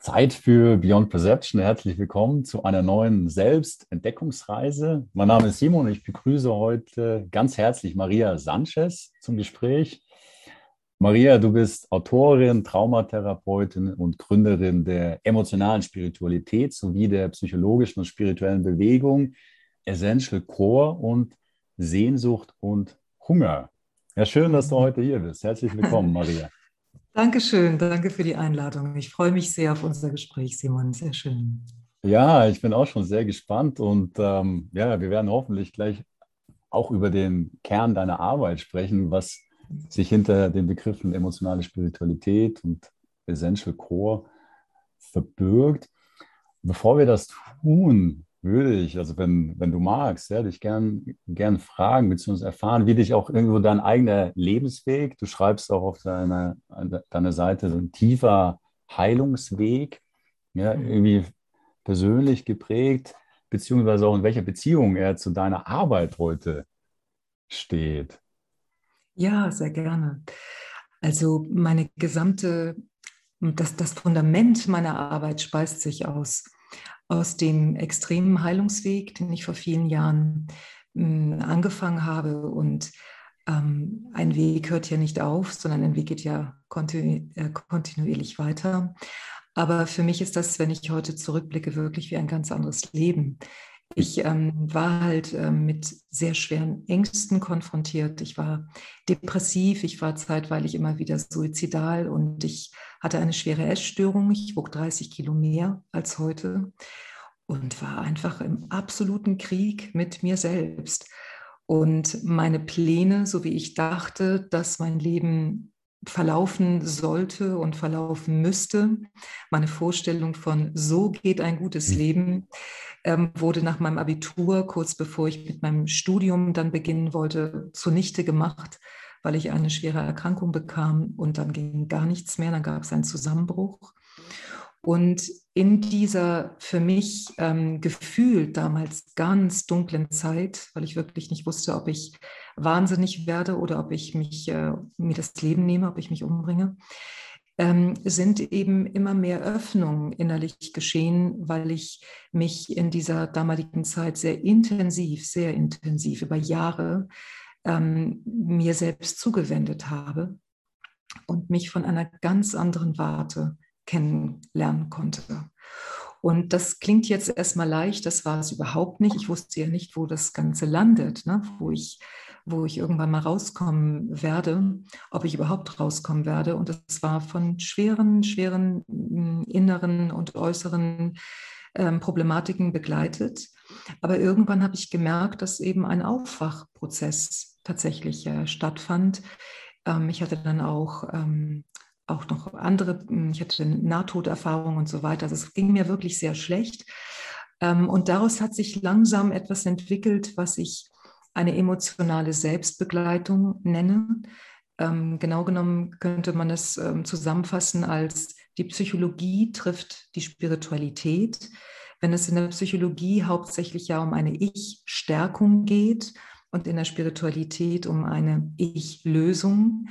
Zeit für Beyond Perception. Herzlich willkommen zu einer neuen Selbstentdeckungsreise. Mein Name ist Simon und ich begrüße heute ganz herzlich Maria Sanchez zum Gespräch. Maria, du bist Autorin, Traumatherapeutin und Gründerin der emotionalen Spiritualität sowie der psychologischen und spirituellen Bewegung Essential Core und Sehnsucht und Hunger. Ja, schön, dass du heute hier bist. Herzlich willkommen, Maria. Dankeschön, danke für die Einladung. Ich freue mich sehr auf unser Gespräch, Simon. Sehr schön. Ja, ich bin auch schon sehr gespannt und ähm, ja, wir werden hoffentlich gleich auch über den Kern deiner Arbeit sprechen, was sich hinter den Begriffen emotionale Spiritualität und Essential Core verbirgt. Bevor wir das tun, würde ich, also wenn, wenn du magst, ja, dich gern, gern fragen bzw. erfahren, wie dich auch irgendwo dein eigener Lebensweg, du schreibst auch auf deiner, deiner Seite so ein tiefer Heilungsweg, ja, irgendwie persönlich geprägt, beziehungsweise auch in welcher Beziehung er zu deiner Arbeit heute steht. Ja, sehr gerne. Also meine gesamte, das, das Fundament meiner Arbeit speist sich aus aus dem extremen Heilungsweg, den ich vor vielen Jahren hm, angefangen habe. Und ähm, ein Weg hört ja nicht auf, sondern ein Weg geht ja kontinu äh, kontinuierlich weiter. Aber für mich ist das, wenn ich heute zurückblicke, wirklich wie ein ganz anderes Leben. Ich ähm, war halt ähm, mit sehr schweren Ängsten konfrontiert. Ich war depressiv, ich war zeitweilig immer wieder suizidal und ich hatte eine schwere Essstörung. Ich wog 30 Kilo mehr als heute und war einfach im absoluten Krieg mit mir selbst. Und meine Pläne, so wie ich dachte, dass mein Leben verlaufen sollte und verlaufen müsste, meine Vorstellung von so geht ein gutes hm. Leben, ähm, wurde nach meinem Abitur, kurz bevor ich mit meinem Studium dann beginnen wollte, zunichte gemacht, weil ich eine schwere Erkrankung bekam und dann ging gar nichts mehr, dann gab es einen Zusammenbruch. Und in dieser für mich ähm, gefühlt damals ganz dunklen Zeit, weil ich wirklich nicht wusste, ob ich wahnsinnig werde oder ob ich mich, äh, mir das Leben nehme, ob ich mich umbringe, ähm, sind eben immer mehr Öffnungen innerlich geschehen, weil ich mich in dieser damaligen Zeit sehr intensiv, sehr intensiv über Jahre ähm, mir selbst zugewendet habe und mich von einer ganz anderen Warte kennenlernen konnte. Und das klingt jetzt erstmal leicht, das war es überhaupt nicht. Ich wusste ja nicht, wo das Ganze landet, ne? wo, ich, wo ich irgendwann mal rauskommen werde, ob ich überhaupt rauskommen werde. Und das war von schweren, schweren hm, inneren und äußeren ähm, Problematiken begleitet. Aber irgendwann habe ich gemerkt, dass eben ein Aufwachprozess tatsächlich äh, stattfand. Ähm, ich hatte dann auch ähm, auch noch andere, hm, ich hatte Nahtoderfahrungen und so weiter. Also es ging mir wirklich sehr schlecht. Ähm, und daraus hat sich langsam etwas entwickelt, was ich eine emotionale Selbstbegleitung nenne. Ähm, genau genommen könnte man es ähm, zusammenfassen als die Psychologie trifft die Spiritualität. Wenn es in der Psychologie hauptsächlich ja um eine Ich-Stärkung geht und in der Spiritualität um eine Ich-Lösung,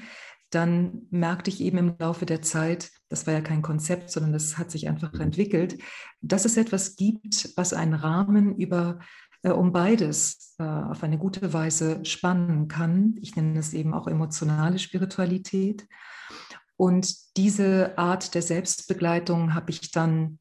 dann merkte ich eben im Laufe der Zeit, das war ja kein Konzept, sondern das hat sich einfach entwickelt, dass es etwas gibt, was einen Rahmen über äh, um beides äh, auf eine gute Weise spannen kann. Ich nenne es eben auch emotionale Spiritualität. Und diese Art der Selbstbegleitung habe ich dann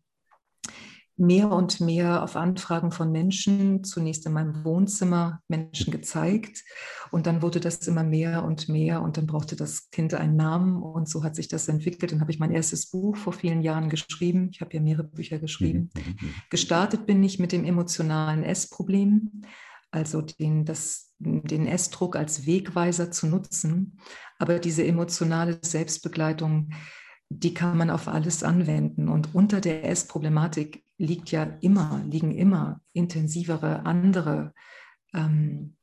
mehr und mehr auf Anfragen von Menschen, zunächst in meinem Wohnzimmer, Menschen gezeigt. Und dann wurde das immer mehr und mehr und dann brauchte das Kind einen Namen und so hat sich das entwickelt. Dann habe ich mein erstes Buch vor vielen Jahren geschrieben. Ich habe ja mehrere Bücher geschrieben. Mhm, mhm, mhm. Gestartet bin ich mit dem emotionalen Essproblem, also den, das, den Essdruck als Wegweiser zu nutzen. Aber diese emotionale Selbstbegleitung, die kann man auf alles anwenden. Und unter der Essproblematik liegt ja immer, liegen immer intensivere andere ähm,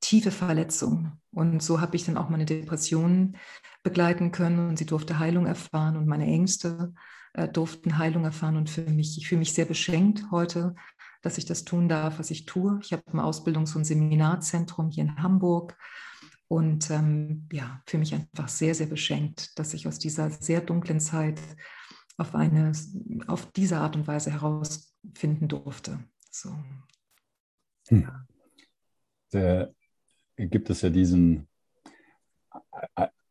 tiefe Verletzungen. Und so habe ich dann auch meine Depressionen begleiten können und sie durfte Heilung erfahren und meine Ängste äh, durften Heilung erfahren. Und für mich, ich fühle mich sehr beschenkt heute, dass ich das tun darf, was ich tue. Ich habe ein Ausbildungs- und Seminarzentrum hier in Hamburg und ähm, ja, für mich einfach sehr, sehr beschenkt, dass ich aus dieser sehr dunklen Zeit auf, eine, auf diese Art und Weise herausfinden durfte. So. Hm. Da gibt es ja diesen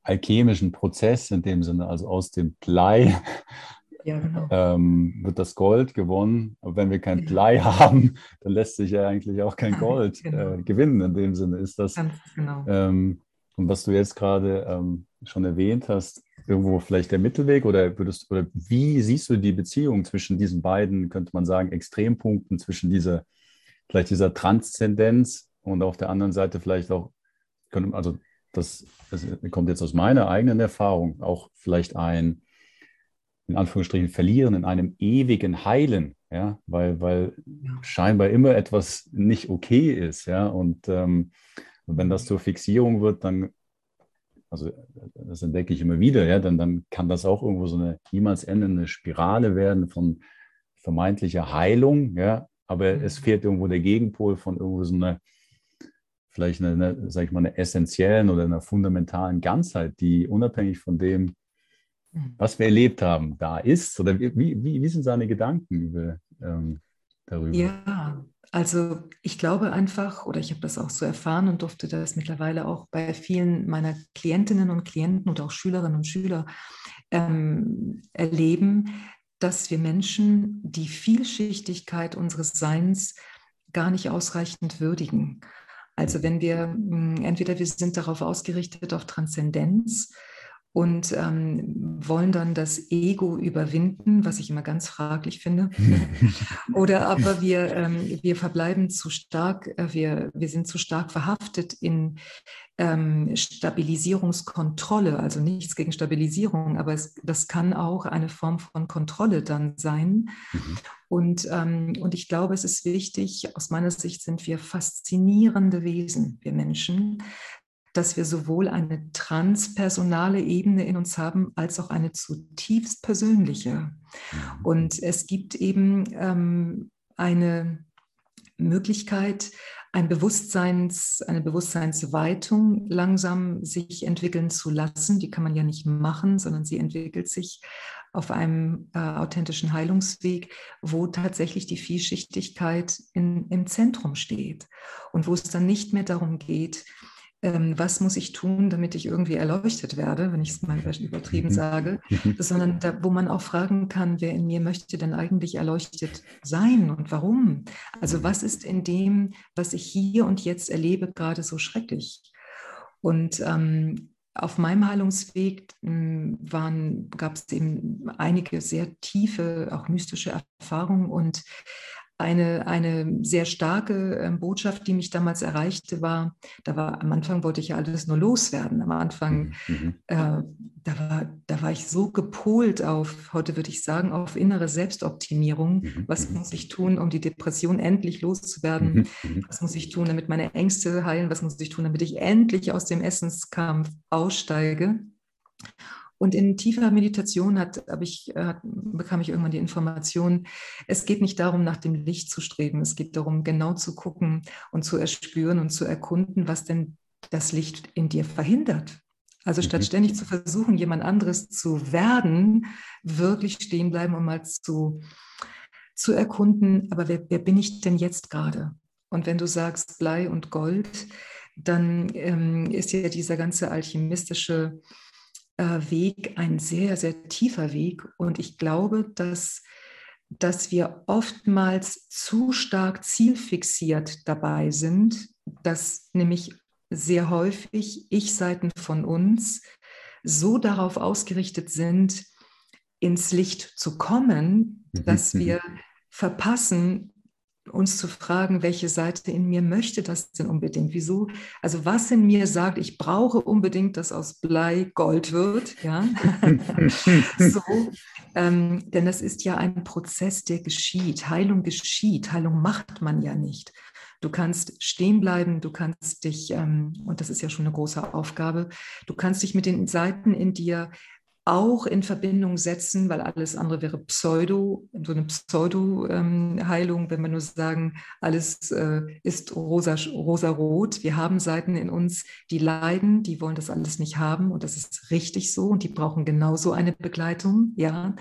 alchemischen Prozess in dem Sinne, also aus dem Blei ja, genau. ähm, wird das Gold gewonnen. Aber wenn wir kein ja. Blei haben, dann lässt sich ja eigentlich auch kein Gold genau. äh, gewinnen. In dem Sinne ist das. Ganz genau. Ähm, und was du jetzt gerade ähm, schon erwähnt hast, irgendwo vielleicht der Mittelweg oder würdest oder wie siehst du die Beziehung zwischen diesen beiden, könnte man sagen, Extrempunkten, zwischen dieser, vielleicht dieser Transzendenz und auf der anderen Seite vielleicht auch, also das, das kommt jetzt aus meiner eigenen Erfahrung, auch vielleicht ein, in Anführungsstrichen, Verlieren in einem ewigen Heilen, ja, weil, weil scheinbar immer etwas nicht okay ist, ja, und ähm, wenn das zur Fixierung wird, dann, also das entdecke ich immer wieder, ja, dann, dann kann das auch irgendwo so eine niemals endende Spirale werden von vermeintlicher Heilung, ja, aber mhm. es fehlt irgendwo der Gegenpol von irgendwo so einer vielleicht eine, eine sag ich mal, eine essentiellen oder einer fundamentalen Ganzheit, die unabhängig von dem, hm. was wir erlebt haben, da ist? Oder wie, wie, wie sind seine Gedanken über, ähm, darüber? Ja, also ich glaube einfach, oder ich habe das auch so erfahren und durfte das mittlerweile auch bei vielen meiner Klientinnen und Klienten und auch Schülerinnen und Schüler ähm, erleben, dass wir Menschen die Vielschichtigkeit unseres Seins gar nicht ausreichend würdigen. Also wenn wir hm, entweder wir sind darauf ausgerichtet auf Transzendenz und ähm, wollen dann das Ego überwinden, was ich immer ganz fraglich finde. Oder aber wir, ähm, wir verbleiben zu stark, äh, wir, wir sind zu stark verhaftet in ähm, Stabilisierungskontrolle, also nichts gegen Stabilisierung, aber es, das kann auch eine Form von Kontrolle dann sein. Mhm. Und, ähm, und ich glaube, es ist wichtig, aus meiner Sicht sind wir faszinierende Wesen, wir Menschen, dass wir sowohl eine transpersonale Ebene in uns haben, als auch eine zutiefst persönliche. Mhm. Und es gibt eben ähm, eine Möglichkeit, ein Bewusstseins, eine Bewusstseinsweitung langsam sich entwickeln zu lassen. Die kann man ja nicht machen, sondern sie entwickelt sich auf einem äh, authentischen Heilungsweg, wo tatsächlich die Vielschichtigkeit in, im Zentrum steht und wo es dann nicht mehr darum geht, ähm, was muss ich tun, damit ich irgendwie erleuchtet werde, wenn ich es mal übertrieben mhm. sage, mhm. sondern da, wo man auch fragen kann, wer in mir möchte denn eigentlich erleuchtet sein und warum? Also was ist in dem, was ich hier und jetzt erlebe, gerade so schrecklich? Und ähm, auf meinem Heilungsweg hm, gab es eben einige sehr tiefe, auch mystische Erfahrungen und eine, eine sehr starke ähm, Botschaft, die mich damals erreichte, war, da war am Anfang wollte ich ja alles nur loswerden. Am Anfang, mhm. mhm. äh, da, war, da war ich so gepolt auf, heute würde ich sagen, auf innere Selbstoptimierung. Mhm. Was mhm. muss ich tun, um die Depression endlich loszuwerden? Mhm. mhm. Was muss ich tun, damit meine Ängste heilen? Was muss ich tun, damit ich endlich aus dem Essenskampf aussteige? Und in tiefer Meditation hat, ich, hat, bekam ich irgendwann die Information, es geht nicht darum, nach dem Licht zu streben. Es geht darum, genau zu gucken und zu erspüren und zu erkunden, was denn das Licht in dir verhindert. Also statt mhm. ständig zu versuchen, jemand anderes zu werden, wirklich stehen bleiben und mal zu, zu erkunden, aber wer, wer bin ich denn jetzt gerade? Und wenn du sagst Blei und Gold, dann ähm, ist ja dieser ganze alchemistische äh, Weg ein sehr, sehr tiefer Weg. Und ich glaube, dass, dass wir oftmals zu stark zielfixiert dabei sind, dass nämlich sehr häufig Ich-Seiten von uns so darauf ausgerichtet sind, ins Licht zu kommen, dass mhm. wir verpassen, uns zu fragen, welche Seite in mir möchte das denn unbedingt? Wieso? Also was in mir sagt, ich brauche unbedingt, dass aus Blei Gold wird, ja. so, ähm, denn das ist ja ein Prozess, der geschieht. Heilung geschieht. Heilung macht man ja nicht. Du kannst stehen bleiben, du kannst dich, ähm, und das ist ja schon eine große Aufgabe, du kannst dich mit den Seiten in dir auch in Verbindung setzen, weil alles andere wäre Pseudo, so eine Pseudo-Heilung, wenn wir nur sagen, alles äh, ist rosa, rosa-rot. Wir haben Seiten in uns, die leiden, die wollen das alles nicht haben und das ist richtig so und die brauchen genauso eine Begleitung, ja.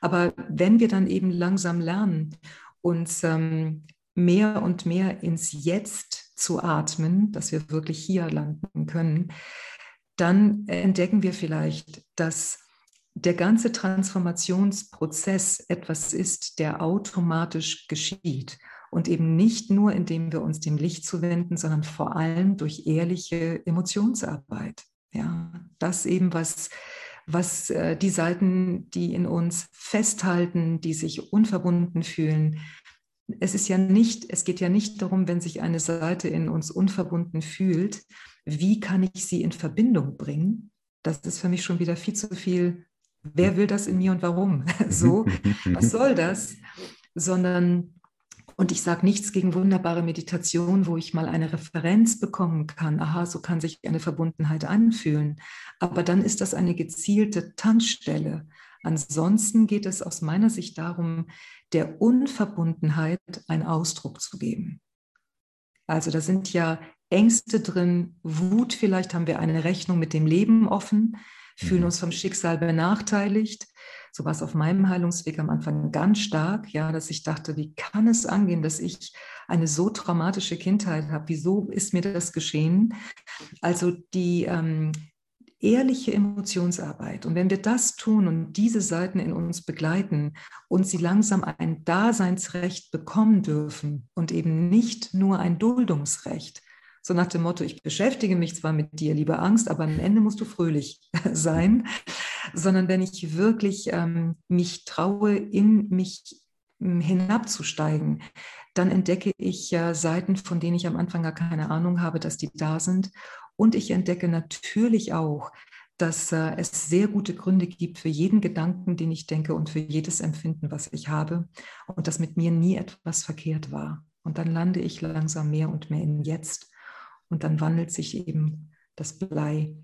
Aber wenn wir dann eben langsam lernen, uns ähm, mehr und mehr ins Jetzt zu atmen, dass wir wirklich hier landen können, dann entdecken wir vielleicht, dass der ganze Transformationsprozess etwas ist, der automatisch geschieht. Und eben nicht nur, indem wir uns dem Licht zuwenden, sondern vor allem durch ehrliche Emotionsarbeit. Ja, das eben, was, was äh, die Seiten, die in uns festhalten, die sich unverbunden fühlen, es ist ja nicht, es geht ja nicht darum, wenn sich eine Seite in uns unverbunden fühlt, wie kann ich sie in Verbindung bringen? Das ist für mich schon wieder viel zu viel. Wer will das in mir und warum? so, was soll das? Sondern, und ich sage nichts gegen wunderbare Meditation, wo ich mal eine Referenz bekommen kann. Aha, so kann sich eine Verbundenheit anfühlen. Aber dann ist das eine gezielte Tanzstelle. Ansonsten geht es aus meiner Sicht darum, der Unverbundenheit einen Ausdruck zu geben. Also da sind ja Ängste drin, Wut, vielleicht haben wir eine Rechnung mit dem Leben offen, fühlen mhm. uns vom Schicksal benachteiligt. So war es auf meinem Heilungsweg am Anfang ganz stark, ja, dass ich dachte, wie kann es angehen, dass ich eine so traumatische Kindheit habe? Wieso ist mir das geschehen? Also die, ähm, ehrliche Emotionsarbeit. Und wenn wir das tun und diese Seiten in uns begleiten und sie langsam ein Daseinsrecht bekommen dürfen und eben nicht nur ein Duldungsrecht, so nach dem Motto, ich beschäftige mich zwar mit dir, liebe Angst, aber am Ende musst du fröhlich sein, sondern wenn ich wirklich ähm, mich traue, in mich ähm, hinabzusteigen, dann entdecke ich äh, Seiten, von denen ich am Anfang gar keine Ahnung habe, dass die da sind. Und ich entdecke natürlich auch, dass äh, es sehr gute Gründe gibt für jeden Gedanken, den ich denke und für jedes Empfinden, was ich habe. Und dass mit mir nie etwas verkehrt war. Und dann lande ich langsam mehr und mehr in Jetzt und dann wandelt sich eben das Blei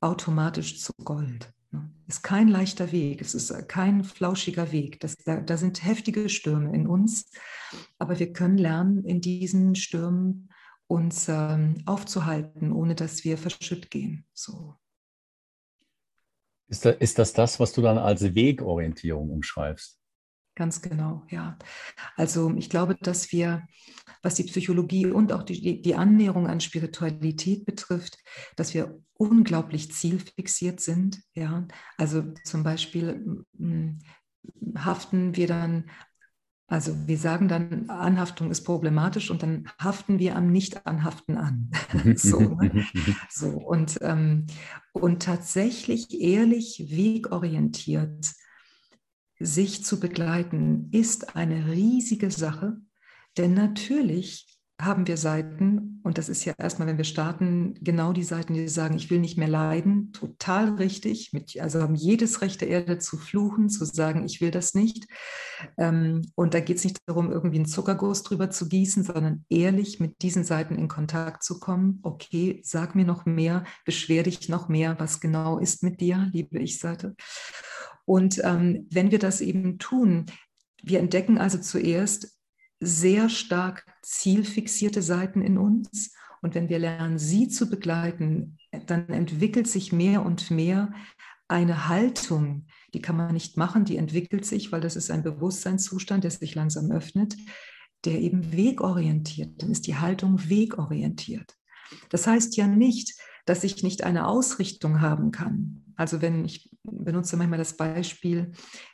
automatisch zu Gold. Ne? Ist kein leichter Weg, es ist kein flauschiger Weg. Das, da, da sind heftige Stürme in uns, aber wir können lernen, in diesen Stürmen uns ähm, aufzuhalten, ohne dass wir verschütt gehen. So. Ist, da, ist das das, was du dann als Wegorientierung umschreibst? Ganz genau, ja. Also ich glaube, dass wir, was die Psychologie und auch die, die Annäherung an Spiritualität betrifft, dass wir unglaublich zielfixiert sind. Ja, also zum Beispiel haften wir dann also wir sagen dann, Anhaftung ist problematisch und dann haften wir am Nicht-Anhaften an. so, ne? so, und, ähm, und tatsächlich ehrlich wegorientiert sich zu begleiten, ist eine riesige Sache. Denn natürlich haben wir Seiten, und das ist ja erstmal, wenn wir starten, genau die Seiten, die sagen, ich will nicht mehr leiden, total richtig, mit, also haben jedes Recht der Erde zu fluchen, zu sagen, ich will das nicht. Ähm, und da geht es nicht darum, irgendwie einen Zuckerguss drüber zu gießen, sondern ehrlich mit diesen Seiten in Kontakt zu kommen. Okay, sag mir noch mehr, beschwer dich noch mehr, was genau ist mit dir, liebe Ich-Seite. Und ähm, wenn wir das eben tun, wir entdecken also zuerst, sehr stark zielfixierte Seiten in uns. Und wenn wir lernen, sie zu begleiten, dann entwickelt sich mehr und mehr eine Haltung, die kann man nicht machen, die entwickelt sich, weil das ist ein Bewusstseinszustand, der sich langsam öffnet, der eben wegorientiert. Dann ist die Haltung wegorientiert. Das heißt ja nicht, dass ich nicht eine Ausrichtung haben kann. Also wenn ich benutze manchmal das Beispiel,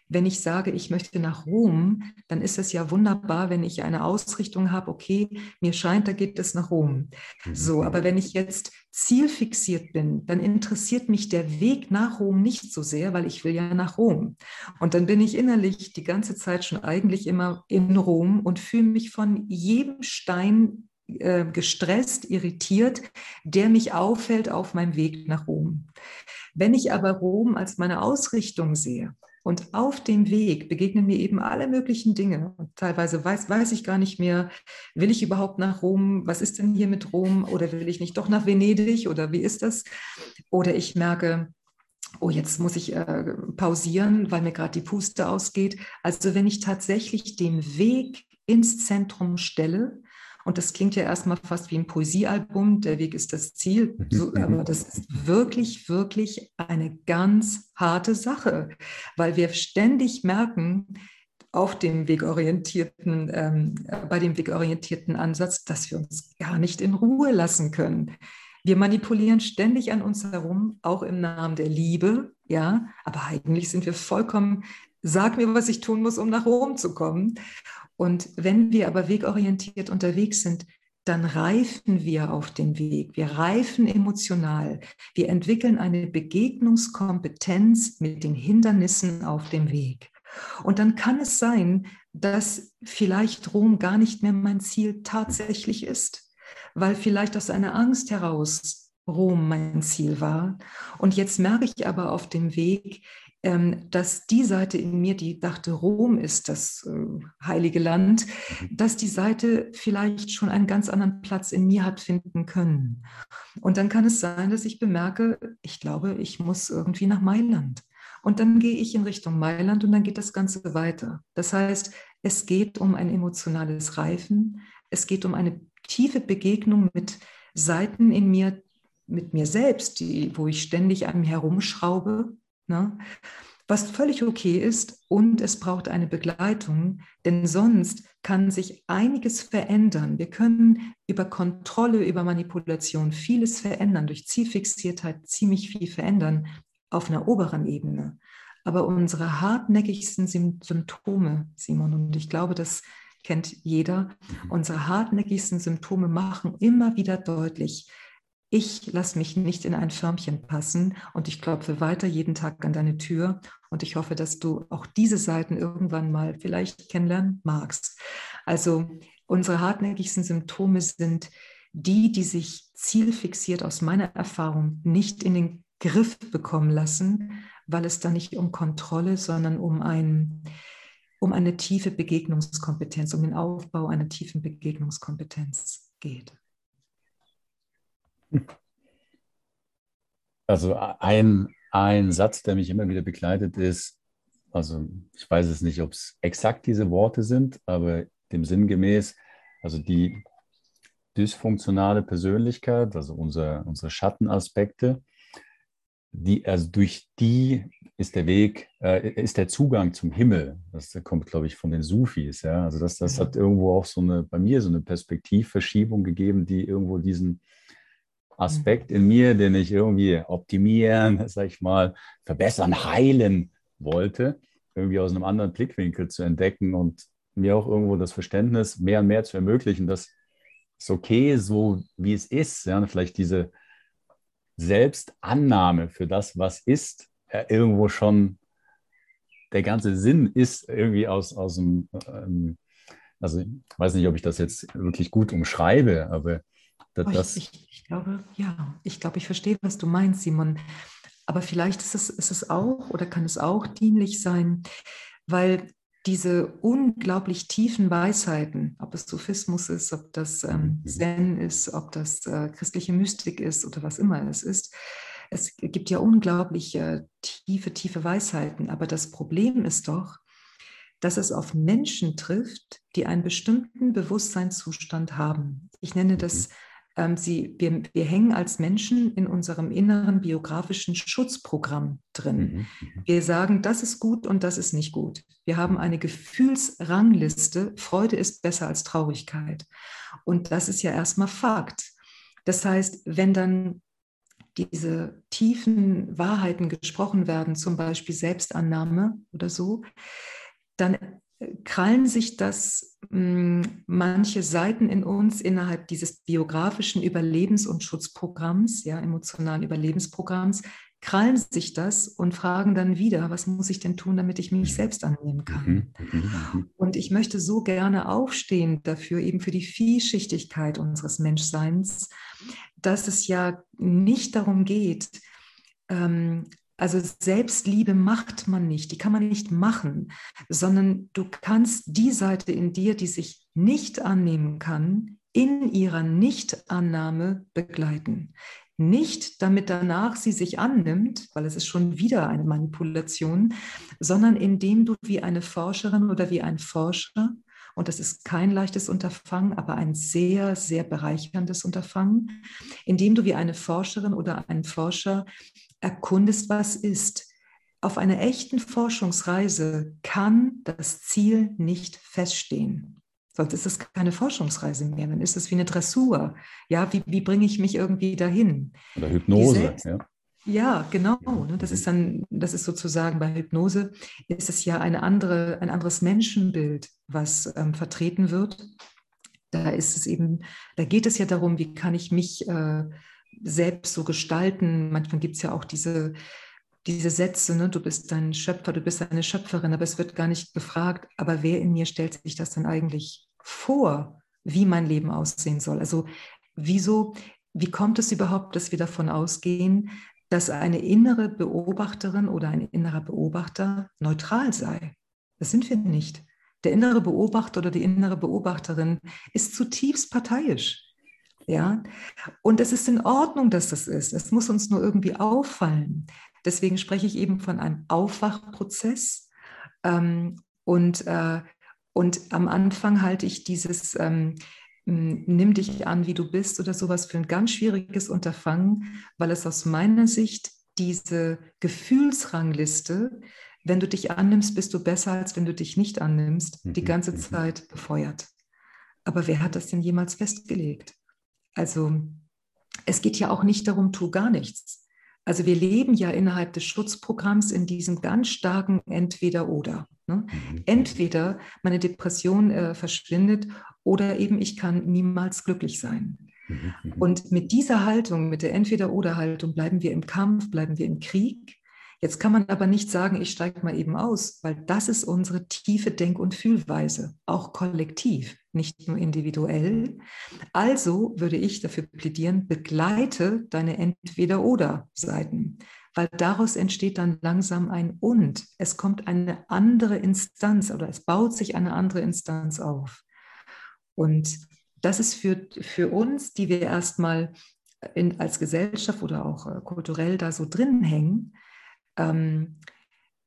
wenn ich sage, ich möchte nach Rom, dann ist es ja wunderbar, wenn ich eine Ausrichtung habe, okay, mir scheint, da geht es nach Rom. Mhm. So, aber wenn ich jetzt zielfixiert bin, dann interessiert mich der Weg nach Rom nicht so sehr, weil ich will ja nach Rom. Und dann bin ich innerlich die ganze Zeit schon eigentlich immer in Rom und fühle mich von jedem Stein äh, gestresst, irritiert, der mich auffällt auf meinem Weg nach Rom. Wenn ich aber Rom als meine Ausrichtung sehe und auf dem Weg begegnen mir eben alle möglichen Dinge und teilweise weiß, weiß ich gar nicht mehr, will ich überhaupt nach Rom, was ist denn hier mit Rom oder will ich nicht doch nach Venedig oder wie ist das? Oder ich merke, oh, jetzt muss ich äh, pausieren, weil mir gerade die Puste ausgeht. Also wenn ich tatsächlich den Weg ins Zentrum stelle Und das klingt ja erstmal fast wie ein Poesiealbum, der Weg ist das Ziel. So, aber das ist wirklich, wirklich eine ganz harte Sache, weil wir ständig merken, auf dem wegorientierten, ähm, bei dem wegorientierten Ansatz, dass wir uns gar nicht in Ruhe lassen können. Wir manipulieren ständig an uns herum, auch im Namen der Liebe, ja, aber eigentlich sind wir vollkommen, sag mir, was ich tun muss, um nach Rom zu kommen. Und wenn wir aber wegorientiert unterwegs sind, dann reifen wir auf den Weg. Wir reifen emotional. Wir entwickeln eine Begegnungskompetenz mit den Hindernissen auf dem Weg. Und dann kann es sein, dass vielleicht Rom gar nicht mehr mein Ziel tatsächlich ist, weil vielleicht aus einer Angst heraus Rom mein Ziel war. Und jetzt merke ich aber auf dem Weg, dass die Seite in mir, die dachte, Rom ist das äh, heilige Land, mhm. dass die Seite vielleicht schon einen ganz anderen Platz in mir hat finden können. Und dann kann es sein, dass ich bemerke, ich glaube, ich muss irgendwie nach Mailand. Und dann gehe ich in Richtung Mailand und dann geht das Ganze weiter. Das heißt, es geht um ein emotionales Reifen, es geht um eine tiefe Begegnung mit Seiten in mir, mit mir selbst, die, wo ich ständig an mir herumschraube, ne? was völlig okay ist und es braucht eine Begleitung, denn sonst kann sich einiges verändern. Wir können über Kontrolle, über Manipulation vieles verändern, durch Zielfixiertheit ziemlich viel verändern auf einer oberen Ebene. Aber unsere hartnäckigsten Symptome, Simon, und ich glaube, das kennt jeder, mhm. unsere hartnäckigsten Symptome machen immer wieder deutlich, ich lasse mich nicht in ein Förmchen passen und ich klopfe weiter jeden Tag an deine Tür und ich hoffe, dass du auch diese Seiten irgendwann mal vielleicht kennenlernen magst. Also unsere hartnäckigsten Symptome sind die, die sich zielfixiert aus meiner Erfahrung nicht in den Griff bekommen lassen, weil es da nicht um Kontrolle, sondern um, ein, um eine tiefe Begegnungskompetenz, um den Aufbau einer tiefen Begegnungskompetenz geht. Also ein, ein Satz, der mich immer wieder begleitet, ist, also ich weiß es nicht, ob es exakt diese Worte sind, aber dem Sinn gemäß, also die dysfunktionale Persönlichkeit, also unser, unsere Schattenaspekte, die, also durch die ist der Weg, äh, ist der Zugang zum Himmel. Das kommt, glaube ich, von den Sufis. Ja? Also das, das hat irgendwo auch so eine, bei mir so eine Perspektivverschiebung gegeben, die irgendwo diesen Aspekt in mir, den ich irgendwie optimieren, sag ich mal, verbessern, heilen wollte, irgendwie aus einem anderen Blickwinkel zu entdecken und mir auch irgendwo das Verständnis mehr und mehr zu ermöglichen, dass es okay ist, so wie es ist. Ja? Vielleicht diese Selbstannahme für das, was ist, ja, irgendwo schon der ganze Sinn ist irgendwie aus, aus dem, ähm, also ich weiß nicht, ob ich das jetzt wirklich gut umschreibe, aber das. Ich, ich, ich, glaube, ja, ich glaube, ich verstehe, was du meinst, Simon. Aber vielleicht ist es, ist es auch oder kann es auch dienlich sein, weil diese unglaublich tiefen Weisheiten, ob es Sophismus ist, ob das ähm, mhm. Zen ist, ob das äh, christliche Mystik ist oder was immer es ist, es gibt ja unglaublich äh, tiefe, tiefe Weisheiten. Aber das Problem ist doch, dass es auf Menschen trifft, die einen bestimmten Bewusstseinszustand haben. Ich nenne das mhm. Sie, wir, wir hängen als Menschen in unserem inneren biografischen Schutzprogramm drin. Mhm, mhm. Wir sagen, das ist gut und das ist nicht gut. Wir haben eine Gefühlsrangliste, Freude ist besser als Traurigkeit. Und das ist ja erstmal Fakt. Das heißt, wenn dann diese tiefen Wahrheiten gesprochen werden, zum Beispiel Selbstannahme oder so, dann krallen sich das mh, hm, manche Seiten in uns innerhalb dieses biografischen Überlebens- und Schutzprogramms, ja, emotionalen Überlebensprogramms, krallen sich das und fragen dann wieder, was muss ich denn tun, damit ich mich selbst annehmen kann? Mhm, mhm, mhm. Und ich möchte so gerne aufstehen dafür, eben für die Vielschichtigkeit unseres Menschseins, dass es ja nicht darum geht, ähm, also Selbstliebe macht man nicht, die kann man nicht machen, sondern du kannst die Seite in dir, die sich nicht annehmen kann, in ihrer Nichtannahme begleiten. Nicht damit danach sie sich annimmt, weil es ist schon wieder eine Manipulation, sondern indem du wie eine Forscherin oder wie ein Forscher Und das ist kein leichtes Unterfangen, aber ein sehr, sehr bereicherndes Unterfangen, indem du wie eine Forscherin oder ein Forscher erkundest, was ist. Auf einer echten Forschungsreise kann das Ziel nicht feststehen. Sonst ist es keine Forschungsreise mehr, dann ist es wie eine Dressur. Ja, wie, wie bringe ich mich irgendwie dahin? Oder Hypnose, ja. Ja, genau. Ne? Das ist dann, das ist sozusagen bei Hypnose ist es ja eine andere, ein anderes Menschenbild, was ähm, vertreten wird. Da ist es eben, da geht es ja darum, wie kann ich mich äh, selbst so gestalten. Manchmal gibt es ja auch diese, diese Sätze, ne? du bist ein Schöpfer, du bist eine Schöpferin, aber es wird gar nicht gefragt, aber wer in mir stellt sich das dann eigentlich vor, wie mein Leben aussehen soll? Also wieso, wie kommt es überhaupt, dass wir davon ausgehen, dass eine innere Beobachterin oder ein innerer Beobachter neutral sei. Das sind wir nicht. Der innere Beobachter oder die innere Beobachterin ist zutiefst parteiisch. Ja, und es ist in Ordnung, dass das ist. Es muss uns nur irgendwie auffallen. Deswegen spreche ich eben von einem Aufwachprozess. Ähm, und, äh, und am Anfang halte ich dieses, ähm, nimm dich an, wie du bist oder sowas für ein ganz schwieriges Unterfangen, weil es aus meiner Sicht diese Gefühlsrangliste, wenn du dich annimmst, bist du besser, als wenn du dich nicht annimmst, die mhm, ganze mhm. Zeit befeuert. Aber wer hat das denn jemals festgelegt? Also es geht ja auch nicht darum, tu gar nichts. Also wir leben ja innerhalb des Schutzprogramms in diesem ganz starken Entweder-Oder. Ne? Mhm. Entweder meine Depression äh, verschwindet oder eben ich kann niemals glücklich sein. Mhm, mhm. Und mit dieser Haltung, mit der Entweder-Oder-Haltung bleiben wir im Kampf, bleiben wir im Krieg. Jetzt kann man aber nicht sagen, ich steige mal eben aus, weil das ist unsere tiefe Denk- und Fühlweise, auch kollektiv, nicht nur individuell. Also würde ich dafür plädieren, begleite deine Entweder-Oder-Seiten weil daraus entsteht dann langsam ein Und. Es kommt eine andere Instanz oder es baut sich eine andere Instanz auf. Und das ist für, für uns, die wir erstmal als Gesellschaft oder auch äh, kulturell da so drin hängen, ähm,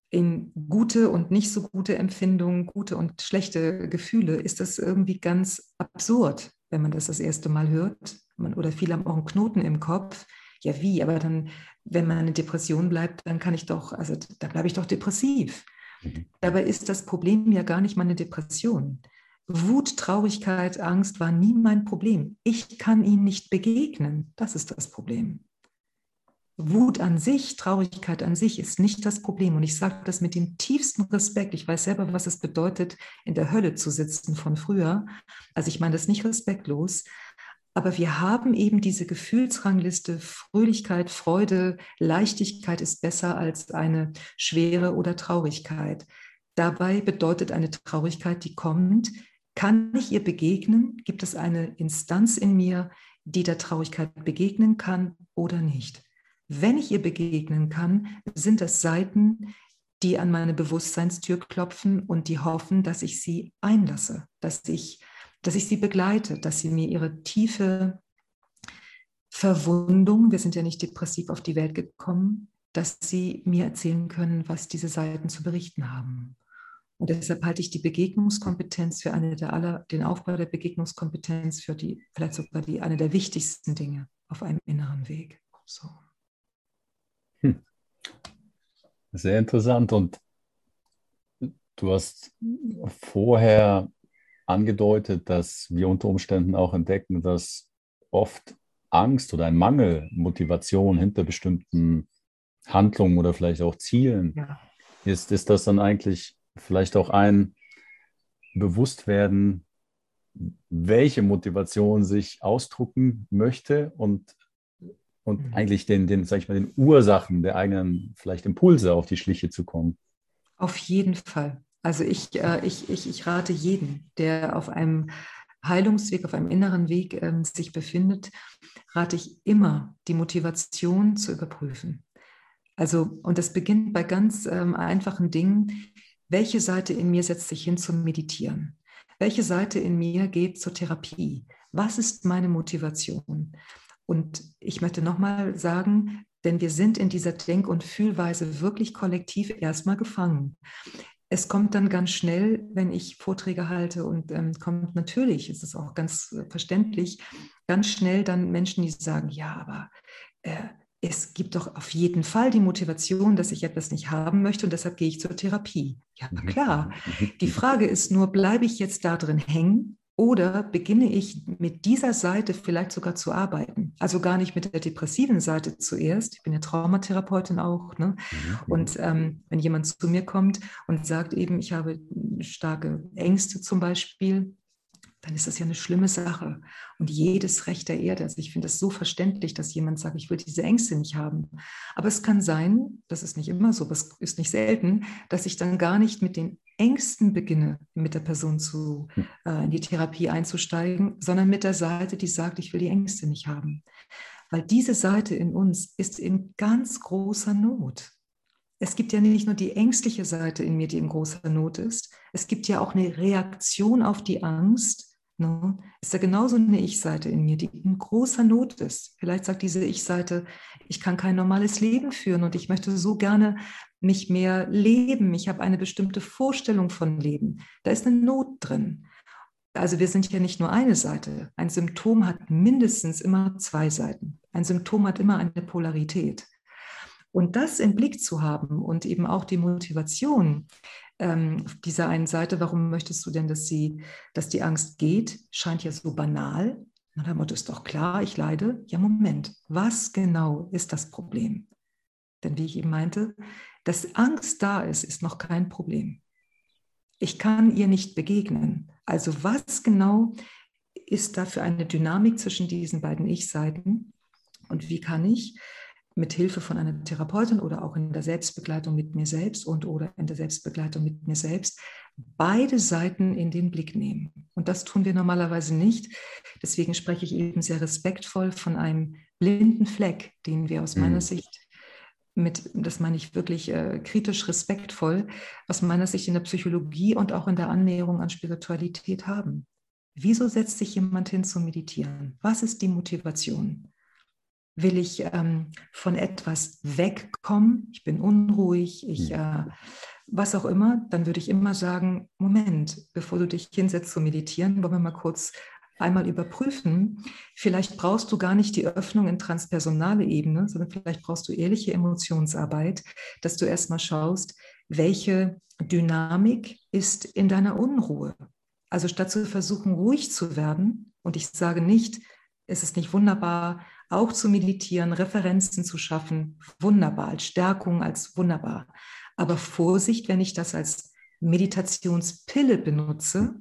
in gute und nicht so gute Empfindungen, gute und schlechte Gefühle, ist das irgendwie ganz absurd, wenn man das das erste Mal hört. Man, oder viele haben auch einen Knoten im Kopf. Ja, wie? Aber dann wenn man eine Depression bleibt, dann kann ich doch, also da bleibe ich doch depressiv. Mhm. Dabei ist das Problem ja gar nicht meine Depression. Wut, Traurigkeit, Angst war nie mein Problem. Ich kann ihnen nicht begegnen. Das ist das Problem. Wut an sich, Traurigkeit an sich ist nicht das Problem. Und ich sage das mit dem tiefsten Respekt. Ich weiß selber, was es bedeutet, in der Hölle zu sitzen von früher. Also ich meine das nicht respektlos, aber wir haben eben diese Gefühlsrangliste, Fröhlichkeit, Freude, Leichtigkeit ist besser als eine Schwere oder Traurigkeit. Dabei bedeutet eine Traurigkeit, die kommt, kann ich ihr begegnen? Gibt es eine Instanz in mir, die der Traurigkeit begegnen kann oder nicht? Wenn ich ihr begegnen kann, sind das Seiten, die an meine Bewusstseinstür klopfen und die hoffen, dass ich sie einlasse, dass ich dass ich sie begleite, dass sie mir ihre tiefe Verwundung, wir sind ja nicht depressiv auf die Welt gekommen, dass sie mir erzählen können, was diese Seiten zu berichten haben. Und deshalb halte ich die Begegnungskompetenz für eine der aller, den Aufbau der Begegnungskompetenz für die, vielleicht sogar die, eine der wichtigsten Dinge auf einem inneren Weg. So. Hm. Sehr interessant. Und du hast vorher angedeutet, dass wir unter Umständen auch entdecken, dass oft Angst oder ein Mangel Motivation hinter bestimmten Handlungen oder vielleicht auch Zielen ja. ist. Ist das dann eigentlich vielleicht auch ein Bewusstwerden, welche Motivation sich ausdrucken möchte und, und mhm. eigentlich den, den, sag ich mal, den Ursachen der eigenen vielleicht Impulse auf die Schliche zu kommen? Auf jeden Fall. Also ich, äh, ich, ich, ich rate jeden, der auf einem Heilungsweg, auf einem inneren Weg ähm, sich befindet, rate ich immer, die Motivation zu überprüfen. Also, und das beginnt bei ganz ähm, einfachen Dingen. Welche Seite in mir setzt sich hin zum Meditieren? Welche Seite in mir geht zur Therapie? Was ist meine Motivation? Und ich möchte nochmal sagen, denn wir sind in dieser Denk- und Fühlweise wirklich kollektiv erstmal gefangen. es kommt dann ganz schnell, wenn ich Vorträge halte und ähm, kommt natürlich, ist es auch ganz äh, verständlich, ganz schnell dann Menschen, die sagen, ja, aber äh, es gibt doch auf jeden Fall die Motivation, dass ich etwas nicht haben möchte und deshalb gehe ich zur Therapie. Ja, mhm. klar. Mhm. Die Frage ist nur, bleibe ich jetzt da drin hängen oder beginne ich mit dieser Seite vielleicht sogar zu arbeiten? Also gar nicht mit der depressiven Seite zuerst. Ich bin ja Traumatherapeutin auch. Ne? Mhm. Und ähm, wenn jemand zu mir kommt und sagt eben, ich habe starke Ängste zum Beispiel, dann ist das ja eine schlimme Sache. Und jedes Recht der Erde, also ich finde es so verständlich, dass jemand sagt, ich will diese Ängste nicht haben. Aber es kann sein, das ist nicht immer so, es ist nicht selten, dass ich dann gar nicht mit den Ängsten beginne, mit der Person zu, hm. äh, in die Therapie einzusteigen, sondern mit der Seite, die sagt, ich will die Ängste nicht haben. Weil diese Seite in uns ist in ganz großer Not. Es gibt ja nicht nur die ängstliche Seite in mir, die in großer Not ist, es gibt ja auch eine Reaktion auf die Angst, Ne? Ist ja genauso eine Ich-Seite in mir, die in großer Not ist. Vielleicht sagt diese Ich-Seite, ich kann kein normales Leben führen und ich möchte so gerne mich mehr leben. Ich habe eine bestimmte Vorstellung von Leben. Da ist eine Not drin. Also wir sind ja nicht nur eine Seite. Ein Symptom hat mindestens immer zwei Seiten. Ein Symptom hat immer eine Polarität. Und das im Blick zu haben und eben auch die Motivation, ähm, auf dieser einen Seite, warum möchtest du denn, dass, sie, dass die Angst geht, scheint ja so banal. Na, der Motto ist doch klar, ich leide. Ja, Moment, was genau ist das Problem? Denn wie ich eben meinte, dass Angst da ist, ist noch kein Problem. Ich kann ihr nicht begegnen. Also was genau ist da für eine Dynamik zwischen diesen beiden Ich-Seiten? Und wie kann ich mit Hilfe von einer Therapeutin oder auch in der Selbstbegleitung mit mir selbst und oder in der Selbstbegleitung mit mir selbst beide Seiten in den Blick nehmen. Und das tun wir normalerweise nicht. Deswegen spreche ich eben sehr respektvoll von einem blinden Fleck, den wir aus mhm. meiner Sicht mit, das meine ich wirklich äh, kritisch respektvoll, aus meiner Sicht in der Psychologie und auch in der Annäherung an Spiritualität haben. Wieso setzt sich jemand hin zu meditieren? Was ist die Motivation? Will ich ähm, von etwas wegkommen? Ich bin unruhig, ich, hm. äh, was auch immer, dann würde ich immer sagen, Moment, bevor du dich hinsetzt zu meditieren, wollen wir mal kurz einmal überprüfen. Vielleicht brauchst du gar nicht die Öffnung in transpersonale Ebene, sondern vielleicht brauchst du ehrliche Emotionsarbeit, dass du erstmal schaust, welche Dynamik ist in deiner Unruhe. Also statt zu versuchen, ruhig zu werden, und ich sage nicht, es ist nicht wunderbar, auch zu meditieren, Referenzen zu schaffen, wunderbar, als Stärkung, als wunderbar. Aber Vorsicht, wenn ich das als Meditationspille benutze,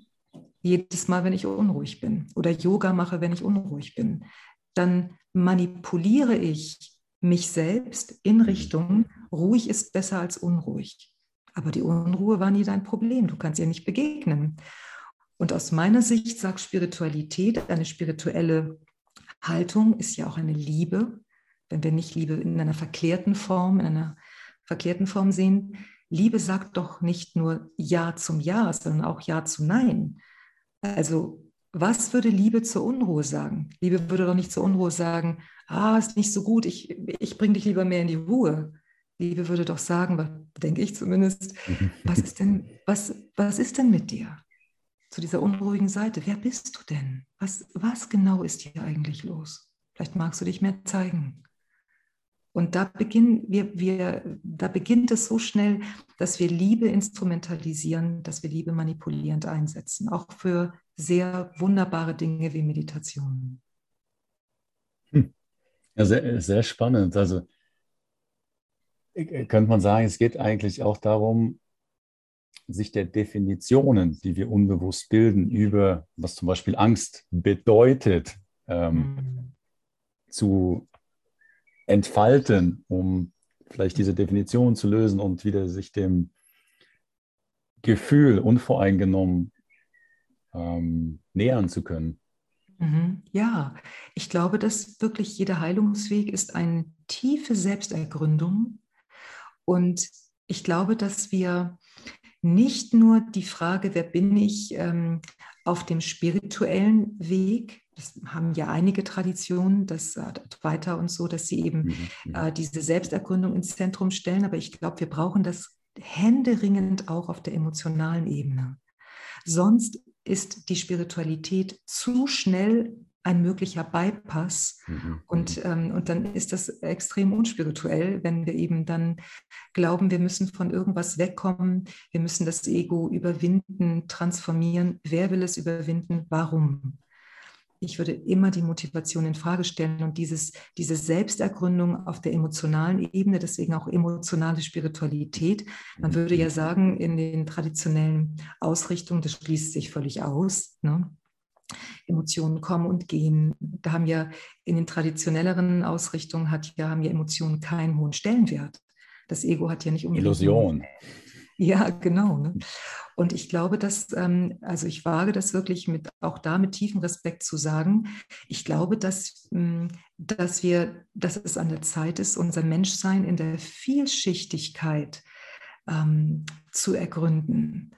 jedes Mal, wenn ich unruhig bin oder Yoga mache, wenn ich unruhig bin, dann manipuliere ich mich selbst in. Richtung, ruhig ist besser als unruhig. Aber die Unruhe war nie dein Problem, du kannst ihr nicht begegnen. Und aus meiner Sicht sagt Spiritualität, eine spirituelle Haltung ist ja auch eine Liebe, wenn wir nicht Liebe in einer verklärten Form, in einer verkehrten Form sehen. Liebe sagt doch nicht nur Ja zum Ja, sondern auch Ja zu Nein. Also was würde Liebe zur Unruhe sagen? Liebe würde doch nicht zur Unruhe sagen, ah, ist nicht so gut, ich, ich bringe dich lieber mehr in die Ruhe. Liebe würde doch sagen, denke ich zumindest, was ist denn, was, was ist denn mit dir? Zu dieser unruhigen Seite. Wer bist du denn? Was, was genau ist hier eigentlich los? Vielleicht magst du dich mehr zeigen. Und da, beginnen wir, wir, da beginnt es so schnell, dass wir Liebe instrumentalisieren, dass wir Liebe manipulierend einsetzen, auch für sehr wunderbare Dinge wie Meditation. Hm. Ja, sehr, sehr spannend. Also äh, könnte man sagen, es geht eigentlich auch darum, sich der Definitionen, die wir unbewusst bilden, über was zum Beispiel Angst bedeutet, ähm, mhm. zu entfalten, um vielleicht diese Definition zu lösen und wieder sich dem Gefühl unvoreingenommen ähm, nähern zu können. Mhm. Ja, ich glaube, dass wirklich jeder Heilungsweg ist eine tiefe Selbstergründung. Und ich glaube, dass wir nicht nur die Frage, wer bin ich, ähm, auf dem spirituellen Weg. Das haben ja einige Traditionen, das weiter und so, dass sie eben mhm, mhm. äh, diese Selbstergründung ins Zentrum stellen. Aber ich glaube, wir brauchen das händeringend auch auf der emotionalen Ebene. Sonst ist die Spiritualität zu schnell ein möglicher Bypass. Mhm. Und, mhm. ähm, und dann ist das extrem unspirituell, wenn wir eben dann glauben, wir müssen von irgendwas wegkommen, wir müssen das Ego überwinden, transformieren. Wer will es überwinden? Warum? Ich würde immer die Motivation in Frage stellen und dieses, diese Selbstergründung auf der emotionalen Ebene, deswegen auch emotionale Spiritualität. Man würde ja sagen, in den traditionellen Ausrichtungen, das schließt sich völlig aus. Ne? Emotionen kommen und gehen. Da haben ja in den traditionelleren Ausrichtungen hat ja, haben ja Emotionen keinen hohen Stellenwert. Das Ego hat ja nicht unbedingt. Illusion. Ja, genau. Ne? Und ich glaube, dass, ähm, also ich wage das wirklich mit, auch da mit tiefem Respekt zu sagen. Ich glaube, dass, ähm, dass wir, dass es an der Zeit ist, unser Menschsein in der Vielschichtigkeit ähm, zu ergründen.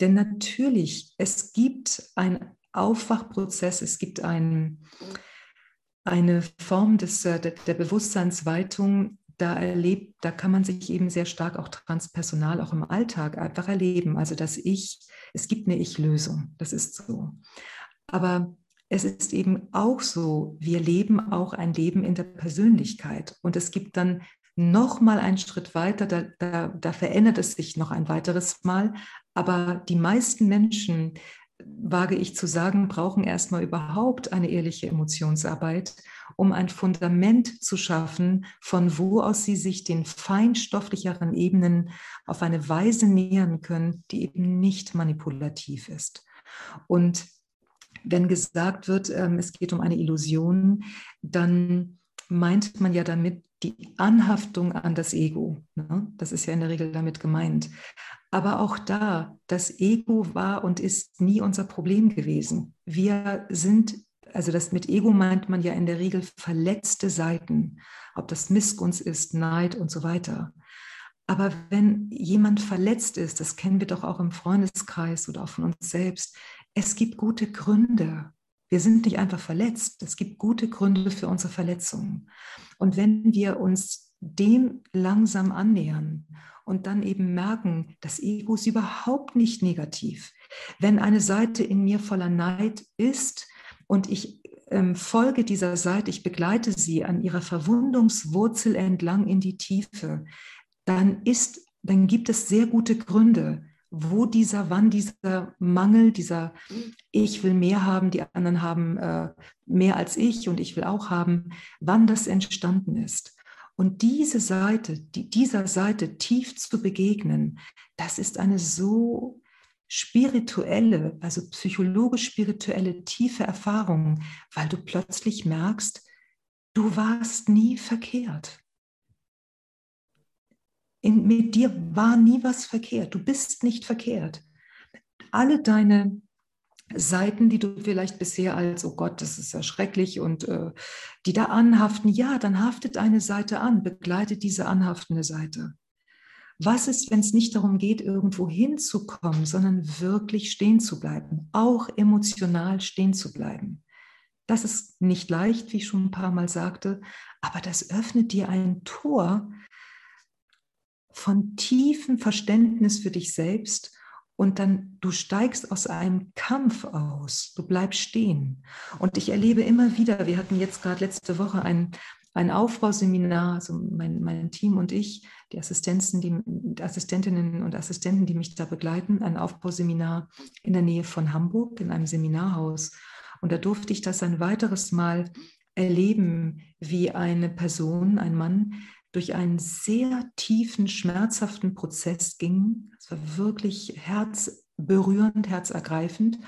Denn natürlich, es gibt ein Aufwachprozess, es gibt ein, eine Form des, äh, der, der Bewusstseinsweitung, da erlebt, da kann man sich eben sehr stark auch transpersonal, auch im Alltag einfach erleben. Also dass ich, es gibt eine Ich-Lösung, das ist so. Aber es ist eben auch so, wir leben auch ein Leben in der Persönlichkeit. Und es gibt dann noch mal einen Schritt weiter, da, da, da verändert es sich noch ein weiteres Mal. Aber die meisten Menschen wage ich zu sagen, brauchen erstmal überhaupt eine ehrliche Emotionsarbeit, um ein Fundament zu schaffen, von wo aus sie sich den feinstofflicheren Ebenen auf eine Weise nähern können, die eben nicht manipulativ ist. Und wenn gesagt wird, ähm, es geht um eine Illusion, dann meint man ja damit die Anhaftung an das Ego. Ne? Das ist ja in der Regel damit gemeint. Aber auch da, das Ego war und ist nie unser Problem gewesen. Wir sind, also das mit Ego meint man ja in der Regel verletzte Seiten, ob das Missgunst ist, Neid und so weiter. Aber wenn jemand verletzt ist, das kennen wir doch auch im Freundeskreis oder auch von uns selbst, es gibt gute Gründe. Wir sind nicht einfach verletzt. Es gibt gute Gründe für unsere Verletzungen. Und wenn wir uns dem langsam annähern und dann eben merken, das Ego ist überhaupt nicht negativ. Wenn eine Seite in mir voller Neid ist und ich ähm, folge dieser Seite, ich begleite sie an ihrer Verwundungswurzel entlang in die Tiefe, dann ist, dann gibt es sehr gute Gründe, wo dieser, wann dieser Mangel, dieser Ich will mehr haben, die anderen haben äh, mehr als ich und ich will auch haben, wann das entstanden ist. Und diese Seite, die, dieser Seite tief zu begegnen, das ist eine so spirituelle, also psychologisch-spirituelle tiefe Erfahrung, weil du plötzlich merkst, du warst nie verkehrt. In, mit dir war nie was verkehrt. Du bist nicht verkehrt. Alle deine Seiten, die du vielleicht bisher als, oh Gott, das ist ja schrecklich und äh, die da anhaften, ja, dann haftet eine Seite an, begleitet diese anhaftende Seite. Was ist, wenn es nicht darum geht, irgendwo hinzukommen, sondern wirklich stehen zu bleiben, auch emotional stehen zu bleiben? Das ist nicht leicht, wie ich schon ein paar Mal sagte, aber das öffnet dir ein Tor von tiefem Verständnis für dich selbst und dann du steigst aus einem Kampf aus, du bleibst stehen. Und ich erlebe immer wieder, wir hatten jetzt gerade letzte Woche ein, ein Aufbauseminar, also mein, mein Team und ich, die, Assistenzen, die, die Assistentinnen und Assistenten, die mich da begleiten, ein Aufbauseminar in der Nähe von Hamburg in einem Seminarhaus. Und da durfte ich das ein weiteres Mal erleben, wie eine Person, ein Mann, durch einen sehr tiefen, schmerzhaften Prozess ging. Es war wirklich herzberührend, herzergreifend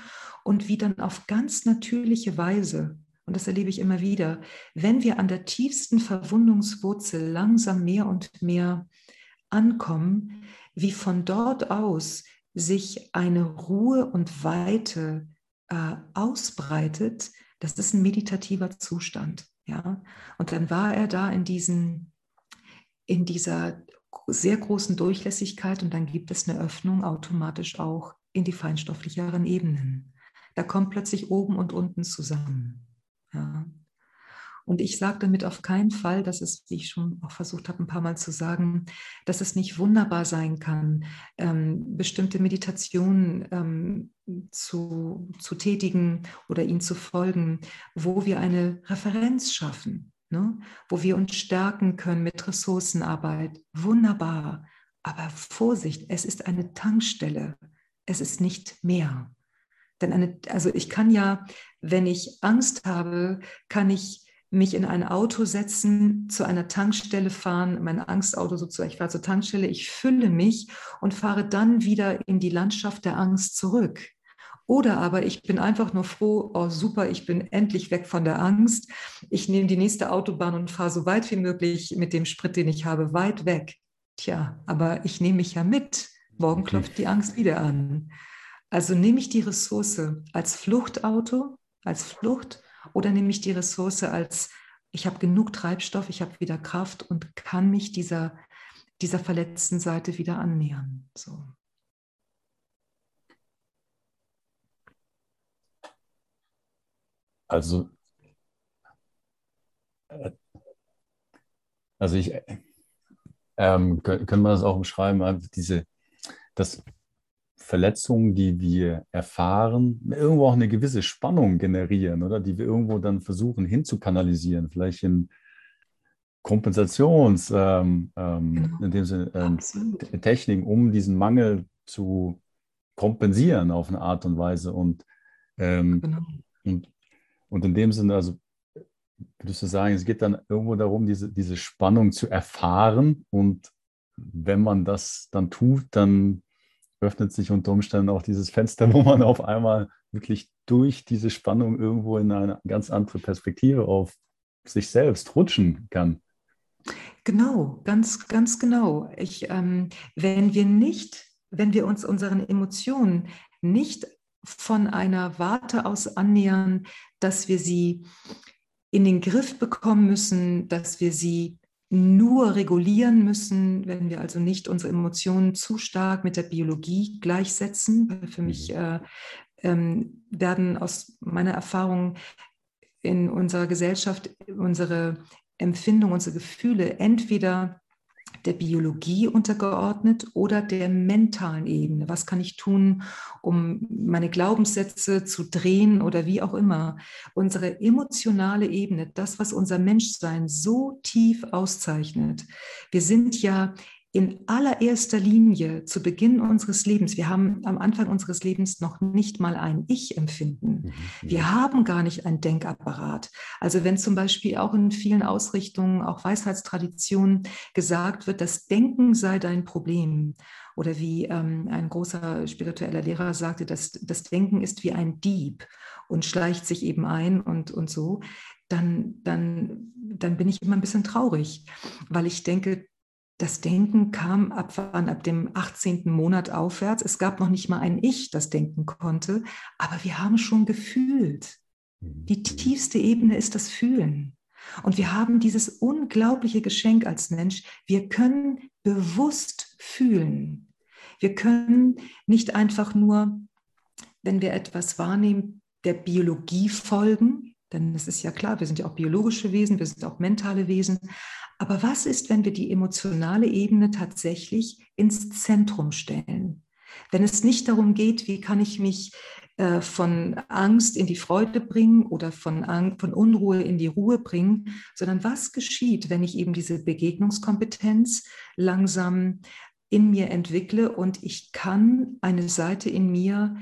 und wie dann auf ganz natürliche Weise, und das erlebe ich immer wieder, wenn wir an der tiefsten Verwundungswurzel langsam mehr und mehr ankommen, wie von dort aus sich eine Ruhe und Weite äh, ausbreitet, das ist ein meditativer Zustand. Ja? Und dann war er da in diesen in dieser sehr großen Durchlässigkeit und dann gibt es eine Öffnung automatisch auch in die feinstofflicheren Ebenen. Da kommt plötzlich oben und unten zusammen. Ja. Und ich sage damit auf keinen Fall, dass es, wie ich schon auch versucht habe, ein paar Mal zu sagen, dass es nicht wunderbar sein kann, ähm, bestimmte Meditationen ähm, zu, zu tätigen oder ihnen zu folgen, wo wir eine Referenz schaffen, ne? wo wir uns stärken können mit Ressourcenarbeit. Wunderbar. Aber Vorsicht, es ist eine Tankstelle. Es ist nicht mehr. Denn eine, also ich kann ja, wenn ich Angst habe, kann ich mich in ein Auto setzen, zu einer Tankstelle fahren, mein Angstauto sozusagen, ich fahre zur Tankstelle, ich fülle mich und fahre dann wieder in die Landschaft der Angst zurück. Oder aber ich bin einfach nur froh, oh super, ich bin endlich weg von der Angst. Ich nehme die nächste Autobahn und fahre so weit wie möglich mit dem Sprit, den ich habe, weit weg. Tja, aber ich nehme mich ja mit. Morgen klopft die Angst wieder an. Also nehme ich die Ressource als Fluchtauto, als Flucht oder nehme ich die Ressource als, ich habe genug Treibstoff, ich habe wieder Kraft und kann mich dieser, dieser verletzten Seite wieder annähern. So. Also, äh, also ich, ähm, können wir das auch beschreiben, diese, das, Verletzungen, die wir erfahren, irgendwo auch eine gewisse Spannung generieren, oder? Die wir irgendwo dann versuchen hinzukanalisieren, vielleicht in Kompensations, ähm, ähm, genau. in dem Sinne, ähm, Techniken, um diesen Mangel zu kompensieren auf eine Art und Weise. Und, ähm, genau. und, und in dem Sinne, also würdest du sagen, es geht dann irgendwo darum, diese, diese Spannung zu erfahren. Und wenn man das dann tut, dann öffnet sich unter Umständen auch dieses Fenster, wo man auf einmal wirklich durch diese Spannung irgendwo in eine ganz andere Perspektive auf sich selbst rutschen kann. Genau, ganz, ganz genau. Ich, ähm, wenn wir nicht, wenn wir uns unseren Emotionen nicht von einer Warte aus annähern, dass wir sie in den Griff bekommen müssen, dass wir sie nur regulieren müssen, wenn wir also nicht unsere Emotionen zu stark mit der Biologie gleichsetzen. Für mich mhm. äh, ähm, werden aus meiner Erfahrung in unserer Gesellschaft unsere Empfindungen, unsere Gefühle entweder der Biologie untergeordnet oder der mentalen Ebene. Was kann ich tun, um meine Glaubenssätze zu drehen oder wie auch immer? Unsere emotionale Ebene, das, was unser Menschsein so tief auszeichnet. Wir sind ja in allererster Linie zu Beginn unseres Lebens, wir haben am Anfang unseres Lebens noch nicht mal ein Ich-Empfinden. Mhm. Wir haben gar nicht ein Denkapparat. Also wenn zum Beispiel auch in vielen Ausrichtungen, auch Weisheitstraditionen gesagt wird, das Denken sei dein Problem. Oder wie ähm, ein großer spiritueller Lehrer sagte, dass das Denken ist wie ein Dieb und schleicht sich eben ein und, und so, dann, dann, dann bin ich immer ein bisschen traurig, weil ich denke, das Denken kam ab, ab dem 18. Monat aufwärts. Es gab noch nicht mal ein Ich, das denken konnte, aber wir haben schon gefühlt. Die mhm. tiefste Ebene ist das Fühlen. Und wir haben dieses unglaubliche Geschenk als Mensch. Wir können bewusst fühlen. Wir können nicht einfach nur, wenn wir etwas wahrnehmen, der Biologie folgen, denn es ist ja klar, wir sind ja auch biologische Wesen, wir sind auch mentale Wesen, aber was ist, wenn wir die emotionale Ebene tatsächlich ins Zentrum stellen? Wenn es nicht darum geht, wie kann ich mich äh, von Angst in die Freude bringen oder von, Angst, von Unruhe in die Ruhe bringen, sondern was geschieht, wenn ich eben diese Begegnungskompetenz langsam in mir entwickle und ich kann eine Seite in mir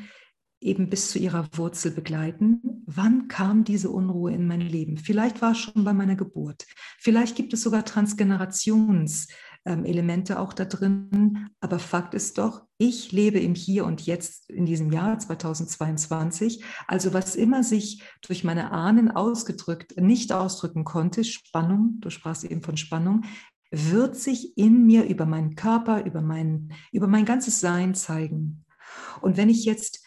eben bis zu ihrer Wurzel begleiten. Wann kam diese Unruhe in mein Leben? Vielleicht war es schon bei meiner Geburt. Vielleicht gibt es sogar Transgenerationselemente ähm, auch da drin. Aber Fakt ist doch, ich lebe im Hier und Jetzt in diesem Jahr 2022. Also was immer sich durch meine Ahnen ausgedrückt, nicht ausdrücken konnte, Spannung, du sprachst eben von Spannung, wird sich in mir über meinen Körper, über mein, über mein ganzes Sein zeigen. Und wenn ich jetzt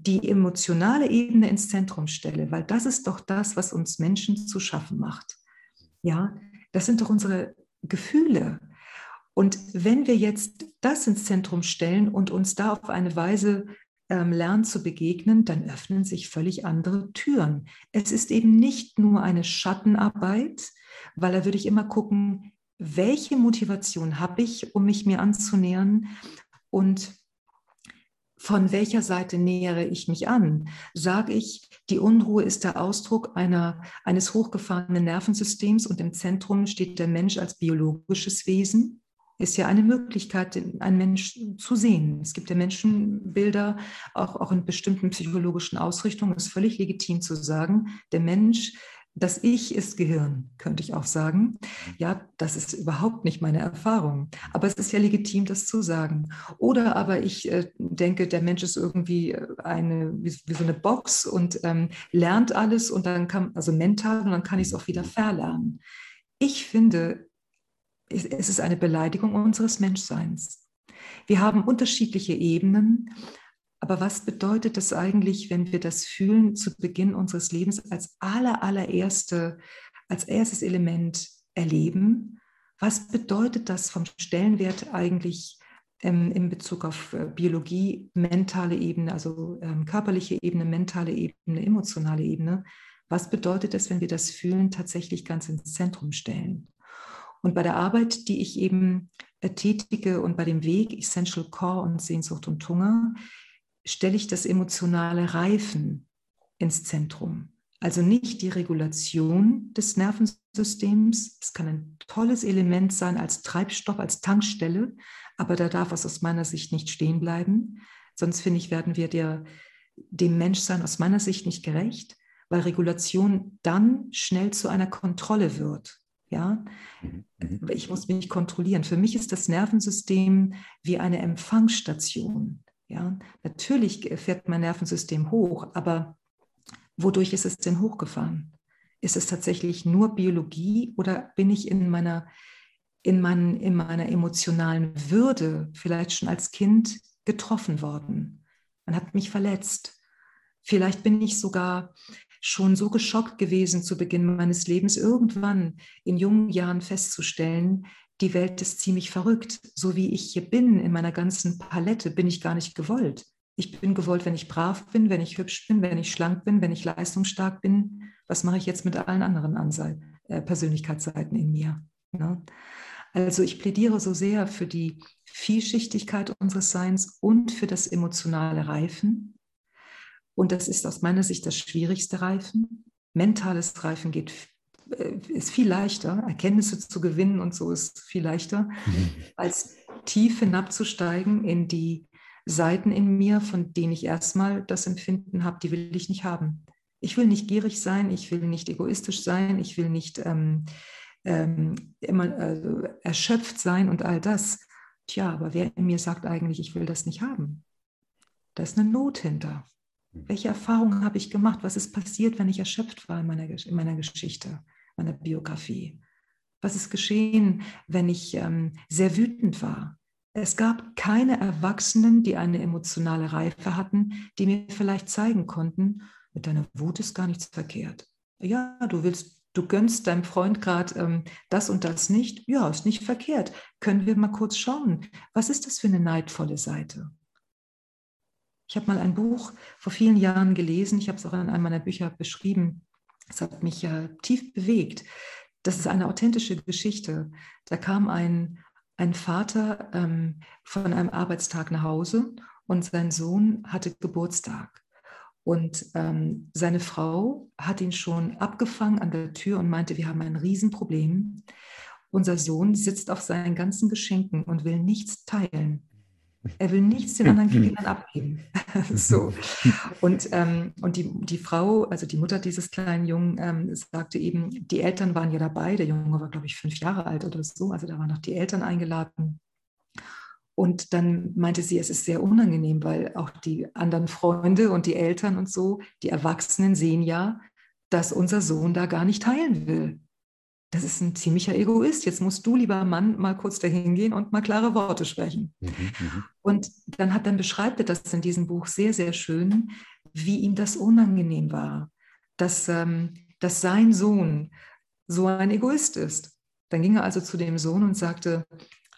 die emotionale Ebene ins Zentrum stelle, weil das ist doch das, was uns Menschen zu schaffen macht. Ja, das sind doch unsere Gefühle. Und wenn wir jetzt das ins Zentrum stellen und uns da auf eine Weise ähm, lernt zu begegnen, dann öffnen sich völlig andere Türen. Es ist eben nicht nur eine Schattenarbeit, weil da würde ich immer gucken, welche Motivation habe ich, um mich mir anzunähern und von welcher Seite nähere ich mich an? Sage ich, die Unruhe ist der Ausdruck einer, eines hochgefahrenen Nervensystems und im Zentrum steht der Mensch als biologisches Wesen? Ist ja eine Möglichkeit, einen Menschen zu sehen. Es gibt ja Menschenbilder, auch, auch in bestimmten psychologischen Ausrichtungen. Es ist völlig legitim zu sagen, der Mensch das Ich ist Gehirn, könnte ich auch sagen. Ja, das ist überhaupt nicht meine Erfahrung. Aber es ist ja legitim, das zu sagen. Oder aber ich äh, denke, der Mensch ist irgendwie äh, eine, wie, wie so eine Box und ähm, lernt alles und dann kann, also mental, und dann kann ich es auch wieder verlernen. Ich finde, es ist eine Beleidigung unseres Menschseins. Wir haben unterschiedliche Ebenen aber was bedeutet das eigentlich, wenn wir das fühlen zu Beginn unseres Lebens als aller, allererste, als erstes Element erleben? Was bedeutet das vom Stellenwert eigentlich ähm, in Bezug auf äh, Biologie, mentale Ebene, also ähm, körperliche Ebene, mentale Ebene, emotionale Ebene? Was bedeutet es, wenn wir das Fühlen tatsächlich ganz ins Zentrum stellen? Und bei der Arbeit, die ich eben äh, tätige und bei dem Weg Essential Core und Sehnsucht und Hunger, stelle ich das emotionale Reifen ins Zentrum. Also nicht die Regulation des Nervensystems. Es kann ein tolles Element sein als Treibstoff, als Tankstelle, aber da darf es aus meiner Sicht nicht stehen bleiben. Sonst finde ich, werden wir der, dem Menschsein aus meiner Sicht nicht gerecht, weil Regulation dann schnell zu einer Kontrolle wird. Ja, mhm. Mhm. ich muss mich kontrollieren. Für mich ist das Nervensystem wie eine Empfangsstation. Ja, natürlich fährt mein Nervensystem hoch, aber wodurch ist es denn hochgefahren? Ist es tatsächlich nur Biologie oder bin ich in meiner, in, mein, in meiner emotionalen Würde vielleicht schon als Kind getroffen worden? Man hat mich verletzt. Vielleicht bin ich sogar schon so geschockt gewesen zu Beginn meines Lebens, irgendwann in jungen Jahren festzustellen, die Welt ist ziemlich verrückt. So wie ich hier bin, in meiner ganzen Palette, bin ich gar nicht gewollt. Ich bin gewollt, wenn ich brav bin, wenn ich hübsch bin, wenn ich schlank bin, wenn ich leistungsstark bin. Was mache ich jetzt mit allen anderen Anse äh, Persönlichkeitsseiten in mir? Ne? Also ich plädiere so sehr für die Vielschichtigkeit unseres Seins und für das emotionale Reifen. Und das ist aus meiner Sicht das schwierigste Reifen. Mentales Reifen geht ist viel leichter, Erkenntnisse zu gewinnen und so ist viel leichter, mhm. als tief hinabzusteigen in die Seiten in mir, von denen ich erstmal das Empfinden habe, die will ich nicht haben. Ich will nicht gierig sein, ich will nicht egoistisch sein, ich will nicht ähm, ähm, immer also erschöpft sein und all das. Tja, aber wer in mir sagt eigentlich, ich will das nicht haben? Da ist eine Not hinter. Mhm. Welche Erfahrungen habe ich gemacht? Was ist passiert, wenn ich erschöpft war in meiner, in meiner Geschichte? Meiner Biografie? Was ist geschehen, wenn ich ähm, sehr wütend war? Es gab keine Erwachsenen, die eine emotionale Reife hatten, die mir vielleicht zeigen konnten, mit deiner Wut ist gar nichts verkehrt. Ja, du willst, du gönnst deinem Freund gerade ähm, das und das nicht. Ja, ist nicht verkehrt. Können wir mal kurz schauen, was ist das für eine neidvolle Seite? Ich habe mal ein Buch vor vielen Jahren gelesen, ich habe es auch in einem meiner Bücher beschrieben, das hat mich ja tief bewegt. Das ist eine authentische Geschichte. Da kam ein, ein Vater ähm, von einem Arbeitstag nach Hause und sein Sohn hatte Geburtstag. Und ähm, seine Frau hat ihn schon abgefangen an der Tür und meinte, wir haben ein Riesenproblem. Unser Sohn sitzt auf seinen ganzen Geschenken und will nichts teilen. Er will nichts den anderen Kindern abgeben. so. Und, ähm, und die, die Frau, also die Mutter dieses kleinen Jungen, ähm, sagte eben, die Eltern waren ja dabei. Der Junge war, glaube ich, fünf Jahre alt oder so. Also da waren noch die Eltern eingeladen. Und dann meinte sie, es ist sehr unangenehm, weil auch die anderen Freunde und die Eltern und so, die Erwachsenen sehen ja, dass unser Sohn da gar nicht teilen will das ist ein ziemlicher Egoist. Jetzt musst du, lieber Mann, mal kurz dahin gehen und mal klare Worte sprechen. Mhm, mhm, und dann hat dann beschreibt er das in diesem Buch sehr, sehr schön, wie ihm das unangenehm war, dass, ähm, dass sein Sohn so ein Egoist ist. Dann ging er also zu dem Sohn und sagte,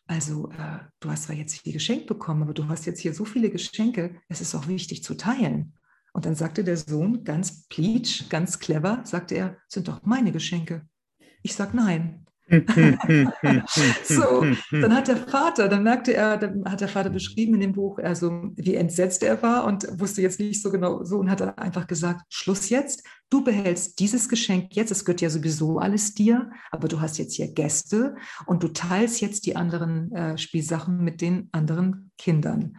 also äh, du hast zwar jetzt viel geschenkt bekommen, aber du hast jetzt hier so viele Geschenke, es ist auch wichtig zu teilen. Und dann sagte der Sohn ganz pleatsch, ganz clever, sagte er, sind doch meine Geschenke. Ich sage nein. so, dann hat der Vater, dann merkte er, dann hat der Vater beschrieben in dem Buch, also wie entsetzt er war und wusste jetzt nicht so genau so und hat dann einfach gesagt, Schluss jetzt, du behältst dieses Geschenk jetzt, es gehört ja sowieso alles dir, aber du hast jetzt hier Gäste und du teilst jetzt die anderen äh, Spielsachen mit den anderen Kindern.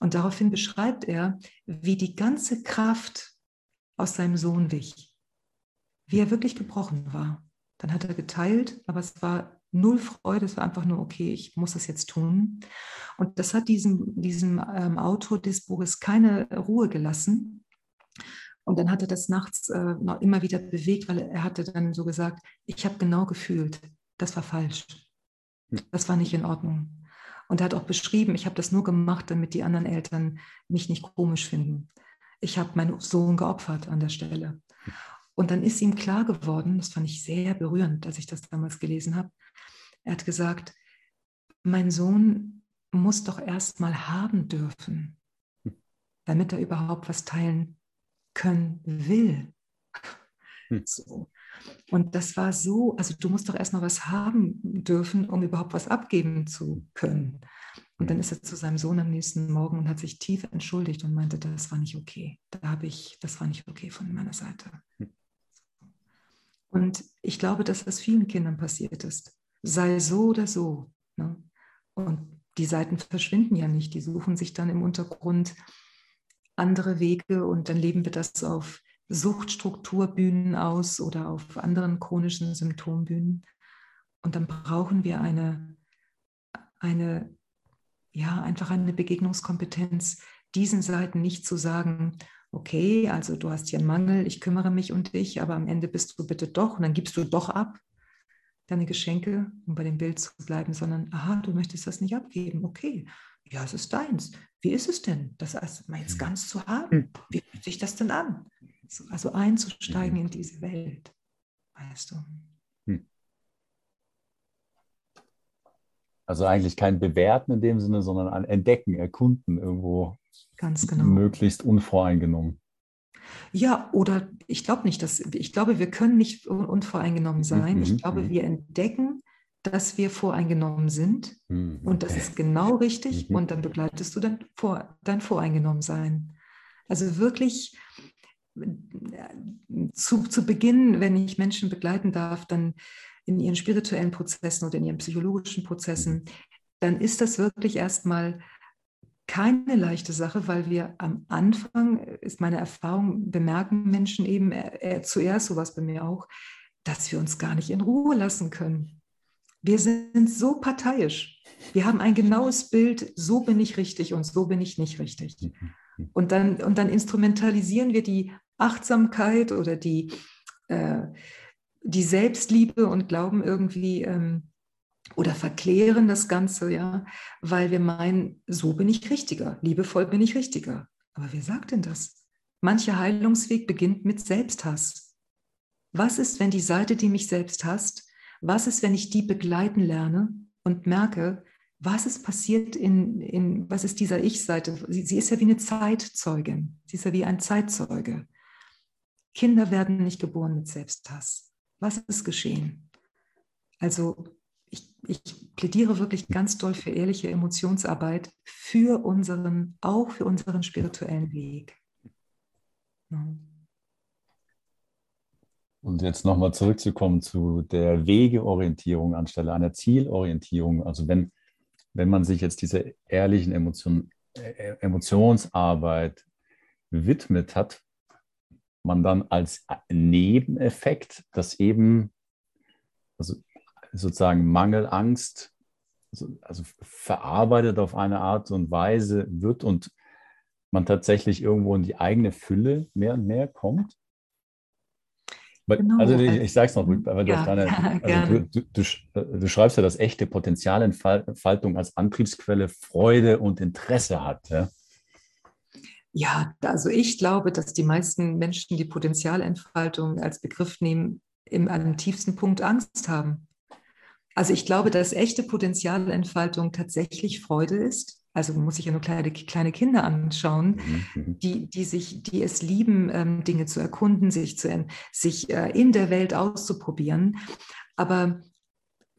Und daraufhin beschreibt er, wie die ganze Kraft aus seinem Sohn wich, wie er wirklich gebrochen war. Dann hat er geteilt, aber es war null Freude, es war einfach nur, okay, ich muss das jetzt tun. Und das hat diesem, diesem ähm, Autor des Buches keine Ruhe gelassen. Und dann hat er das nachts äh, noch immer wieder bewegt, weil er hatte dann so gesagt, ich habe genau gefühlt, das war falsch. Hm. Das war nicht in Ordnung. Und er hat auch beschrieben, ich habe das nur gemacht, damit die anderen Eltern mich nicht komisch finden. Ich habe meinen Sohn geopfert an der Stelle. Und dann ist ihm klar geworden, das fand ich sehr berührend, als ich das damals gelesen habe. Er hat gesagt, mein Sohn muss doch erst mal haben dürfen, damit er überhaupt was teilen können will. Hm. So. Und das war so, also du musst doch erst mal was haben dürfen, um überhaupt was abgeben zu können. Und dann ist er zu seinem Sohn am nächsten Morgen und hat sich tief entschuldigt und meinte, das war nicht okay. Da habe ich, das war nicht okay von meiner Seite. Und ich glaube, dass das vielen Kindern passiert ist. Sei so oder so. Ne? Und die Seiten verschwinden ja nicht. Die suchen sich dann im Untergrund andere Wege und dann leben wir das auf Suchtstrukturbühnen aus oder auf anderen chronischen Symptombühnen. Und dann brauchen wir eine, eine, ja, einfach eine Begegnungskompetenz, diesen Seiten nicht zu sagen, okay, also du hast hier einen Mangel, ich kümmere mich um dich, aber am Ende bist du bitte doch und dann gibst du doch ab deine Geschenke, um bei dem Bild zu bleiben, sondern, aha, du möchtest das nicht abgeben, okay, ja, es ist deins. Wie ist es denn, das erstmal jetzt ganz zu haben? Wie fühlt sich das denn an? Also einzusteigen in diese Welt, weißt du. Hm. Also eigentlich kein Bewerten in dem Sinne, sondern ein Entdecken, Erkunden irgendwo. Ganz genau. Möglichst unvoreingenommen. Ja, oder ich glaube nicht, dass ich glaube, wir können nicht unvoreingenommen sein. Mhm, ich glaube, mhm. wir entdecken, dass wir voreingenommen sind mhm, und das ist genau richtig mhm. und dann begleitest du dann vor, dein Voreingenommensein. Also wirklich zu, zu Beginn, wenn ich Menschen begleiten darf, dann in ihren spirituellen Prozessen oder in ihren psychologischen Prozessen, mhm. dann ist das wirklich erstmal keine leichte Sache, weil wir am Anfang, ist meine Erfahrung, bemerken Menschen eben äh, äh, zuerst sowas bei mir auch, dass wir uns gar nicht in Ruhe lassen können. Wir sind so parteiisch. Wir haben ein genaues Bild, so bin ich richtig und so bin ich nicht richtig. Mhm. Mhm. Und dann, und dann instrumentalisieren wir die Achtsamkeit oder die, äh, die Selbstliebe und glauben irgendwie ähm, oder verklären das Ganze, ja, weil wir meinen, so bin ich richtiger, liebevoll bin ich richtiger. Aber wer sagt denn das? Mancher Heilungsweg beginnt mit Selbsthass. Was ist, wenn die Seite, die mich selbst hasst, was ist, wenn ich die begleiten lerne und merke, was ist passiert in, in was ist dieser Ich-Seite? Sie, sie, ist ja wie eine Zeitzeugin. Sie ist ja wie ein Zeitzeuge. Kinder werden nicht geboren mit Selbsthass. Was ist geschehen? Also ich, ich plädiere wirklich ganz doll für ehrliche Emotionsarbeit, für unseren, auch für unseren spirituellen Weg. Und jetzt nochmal zurückzukommen zu der Wegeorientierung anstelle einer Zielorientierung. Also wenn, wenn man sich jetzt dieser ehrlichen Emotion, Emotionsarbeit widmet hat, man dann als Nebeneffekt, dass eben also sozusagen Mangelangst also verarbeitet auf eine Art und Weise wird und man tatsächlich irgendwo in die eigene Fülle mehr und mehr kommt? Genau. Also ich, ich sage es noch, weil ja, deine, also du, du, du, du, schreibst ja, dass echte Potenzialentfaltung als Antriebsquelle Freude und Interesse hat. Ja? Ja, also ich glaube, dass die meisten Menschen die Potenzialentfaltung als Begriff nehmen, im, am tiefsten Punkt Angst haben. Also ich glaube, dass echte Potenzialentfaltung tatsächlich Freude ist. Also muss ich ja nur kleine, kleine Kinder anschauen, mhm, mhm. die, die, sich, die es lieben, ähm, Dinge zu erkunden, sich, zu, sich äh, in der Welt auszuprobieren. Aber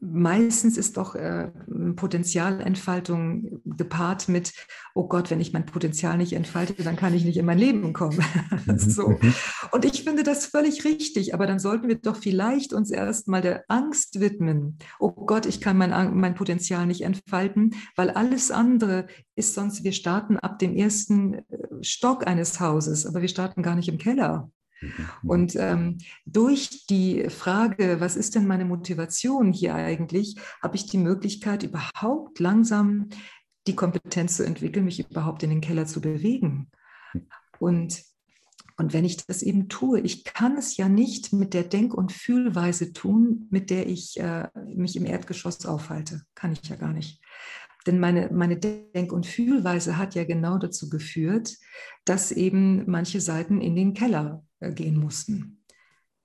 meistens ist doch äh, Potenzialentfaltung gepaart mit, oh Gott, wenn ich mein Potenzial nicht entfalte, dann kann ich nicht in mein Leben kommen. so. Mhm. Und ich finde das völlig richtig, aber dann sollten wir doch vielleicht uns erstmal der Angst widmen. Oh Gott, ich kann mein, mein Potenzial nicht entfalten, weil alles andere ist sonst, wir starten ab dem ersten äh, Stock eines Hauses, aber wir starten gar nicht im Keller. Mhm. Und ähm, durch die Frage, was ist denn meine Motivation hier eigentlich, habe ich die Möglichkeit, überhaupt langsam die Kompetenz zu entwickeln, mich überhaupt in den Keller zu bewegen. Und, und wenn ich das eben tue, ich kann es ja nicht mit der Denk- und Fühlweise tun, mit der ich äh, mich im Erdgeschoss aufhalte. Kann ich ja gar nicht. Denn meine, meine Denk- und Fühlweise hat ja genau dazu geführt, dass eben manche Seiten in den Keller gehen mussten.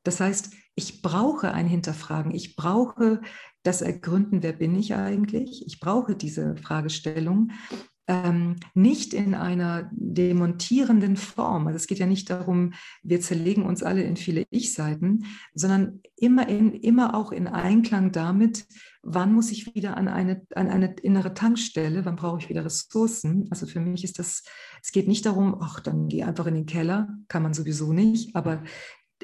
Das heißt, ich brauche ein Hinterfragen, ich brauche das Ergründen, wer bin ich eigentlich? Ich brauche diese Fragestellung, ähm, nicht in einer demontierenden Form. Also es geht ja nicht darum, wir zerlegen uns alle in viele Ich-Seiten, sondern immer, in, immer auch in Einklang damit, wann muss ich wieder an eine, an eine innere Tankstelle, wann brauche ich wieder Ressourcen. Also für mich ist das, es geht nicht darum, ach, dann geh einfach in den Keller, kann man sowieso nicht, aber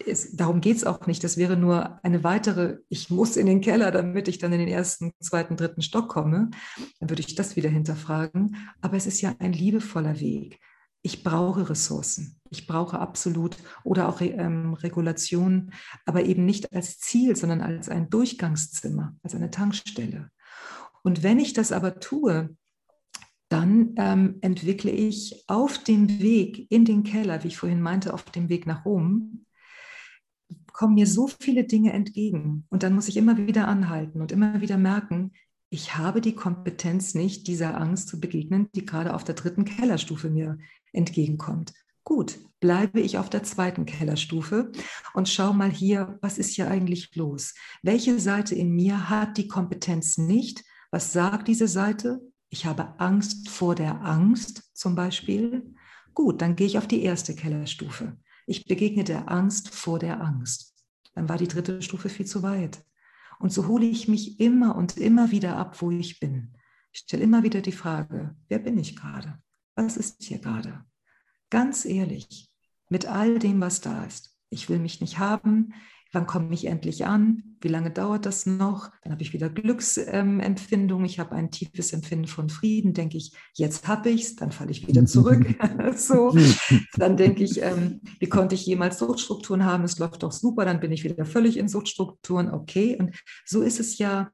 es, darum geht es auch nicht. Das wäre nur eine weitere, ich muss in den Keller, damit ich dann in den ersten, zweiten, dritten Stock komme. Dann würde ich das wieder hinterfragen. Aber es ist ja ein liebevoller Weg. Ich brauche Ressourcen. Ich brauche absolut oder auch ähm, Regulation, aber eben nicht als Ziel, sondern als ein Durchgangszimmer, als eine Tankstelle. Und wenn ich das aber tue, dann ähm, entwickle ich auf dem Weg in den Keller, wie ich vorhin meinte, auf dem Weg nach Rom, kommen mir so viele Dinge entgegen. Und dann muss ich immer wieder anhalten und immer wieder merken, ich habe die Kompetenz nicht, dieser Angst zu begegnen, die gerade auf der dritten Kellerstufe mir entgegenkommt. Gut, bleibe ich auf der zweiten Kellerstufe und schau mal hier, was ist hier eigentlich los? Welche Seite in mir hat die Kompetenz nicht? Was sagt diese Seite? Ich habe Angst vor der Angst zum Beispiel. Gut, dann gehe ich auf die erste Kellerstufe. Ich begegne der Angst vor der Angst. Dann war die dritte Stufe viel zu weit. Und so hole ich mich immer und immer wieder ab, wo ich bin. Ich stelle immer wieder die Frage, wer bin ich gerade? Was ist hier gerade? Ganz ehrlich, mit all dem, was da ist. Ich will mich nicht haben, Wann komme ich endlich an? Wie lange dauert das noch? Dann habe ich wieder Glücksempfindung. ich habe ein tiefes Empfinden von Frieden. Denke ich, jetzt habe ich es, dann falle ich wieder zurück. so. Dann denke ich, ähm, wie konnte ich jemals Suchtstrukturen haben? Es läuft doch super, dann bin ich wieder völlig in Suchtstrukturen. Okay. Und so ist es ja.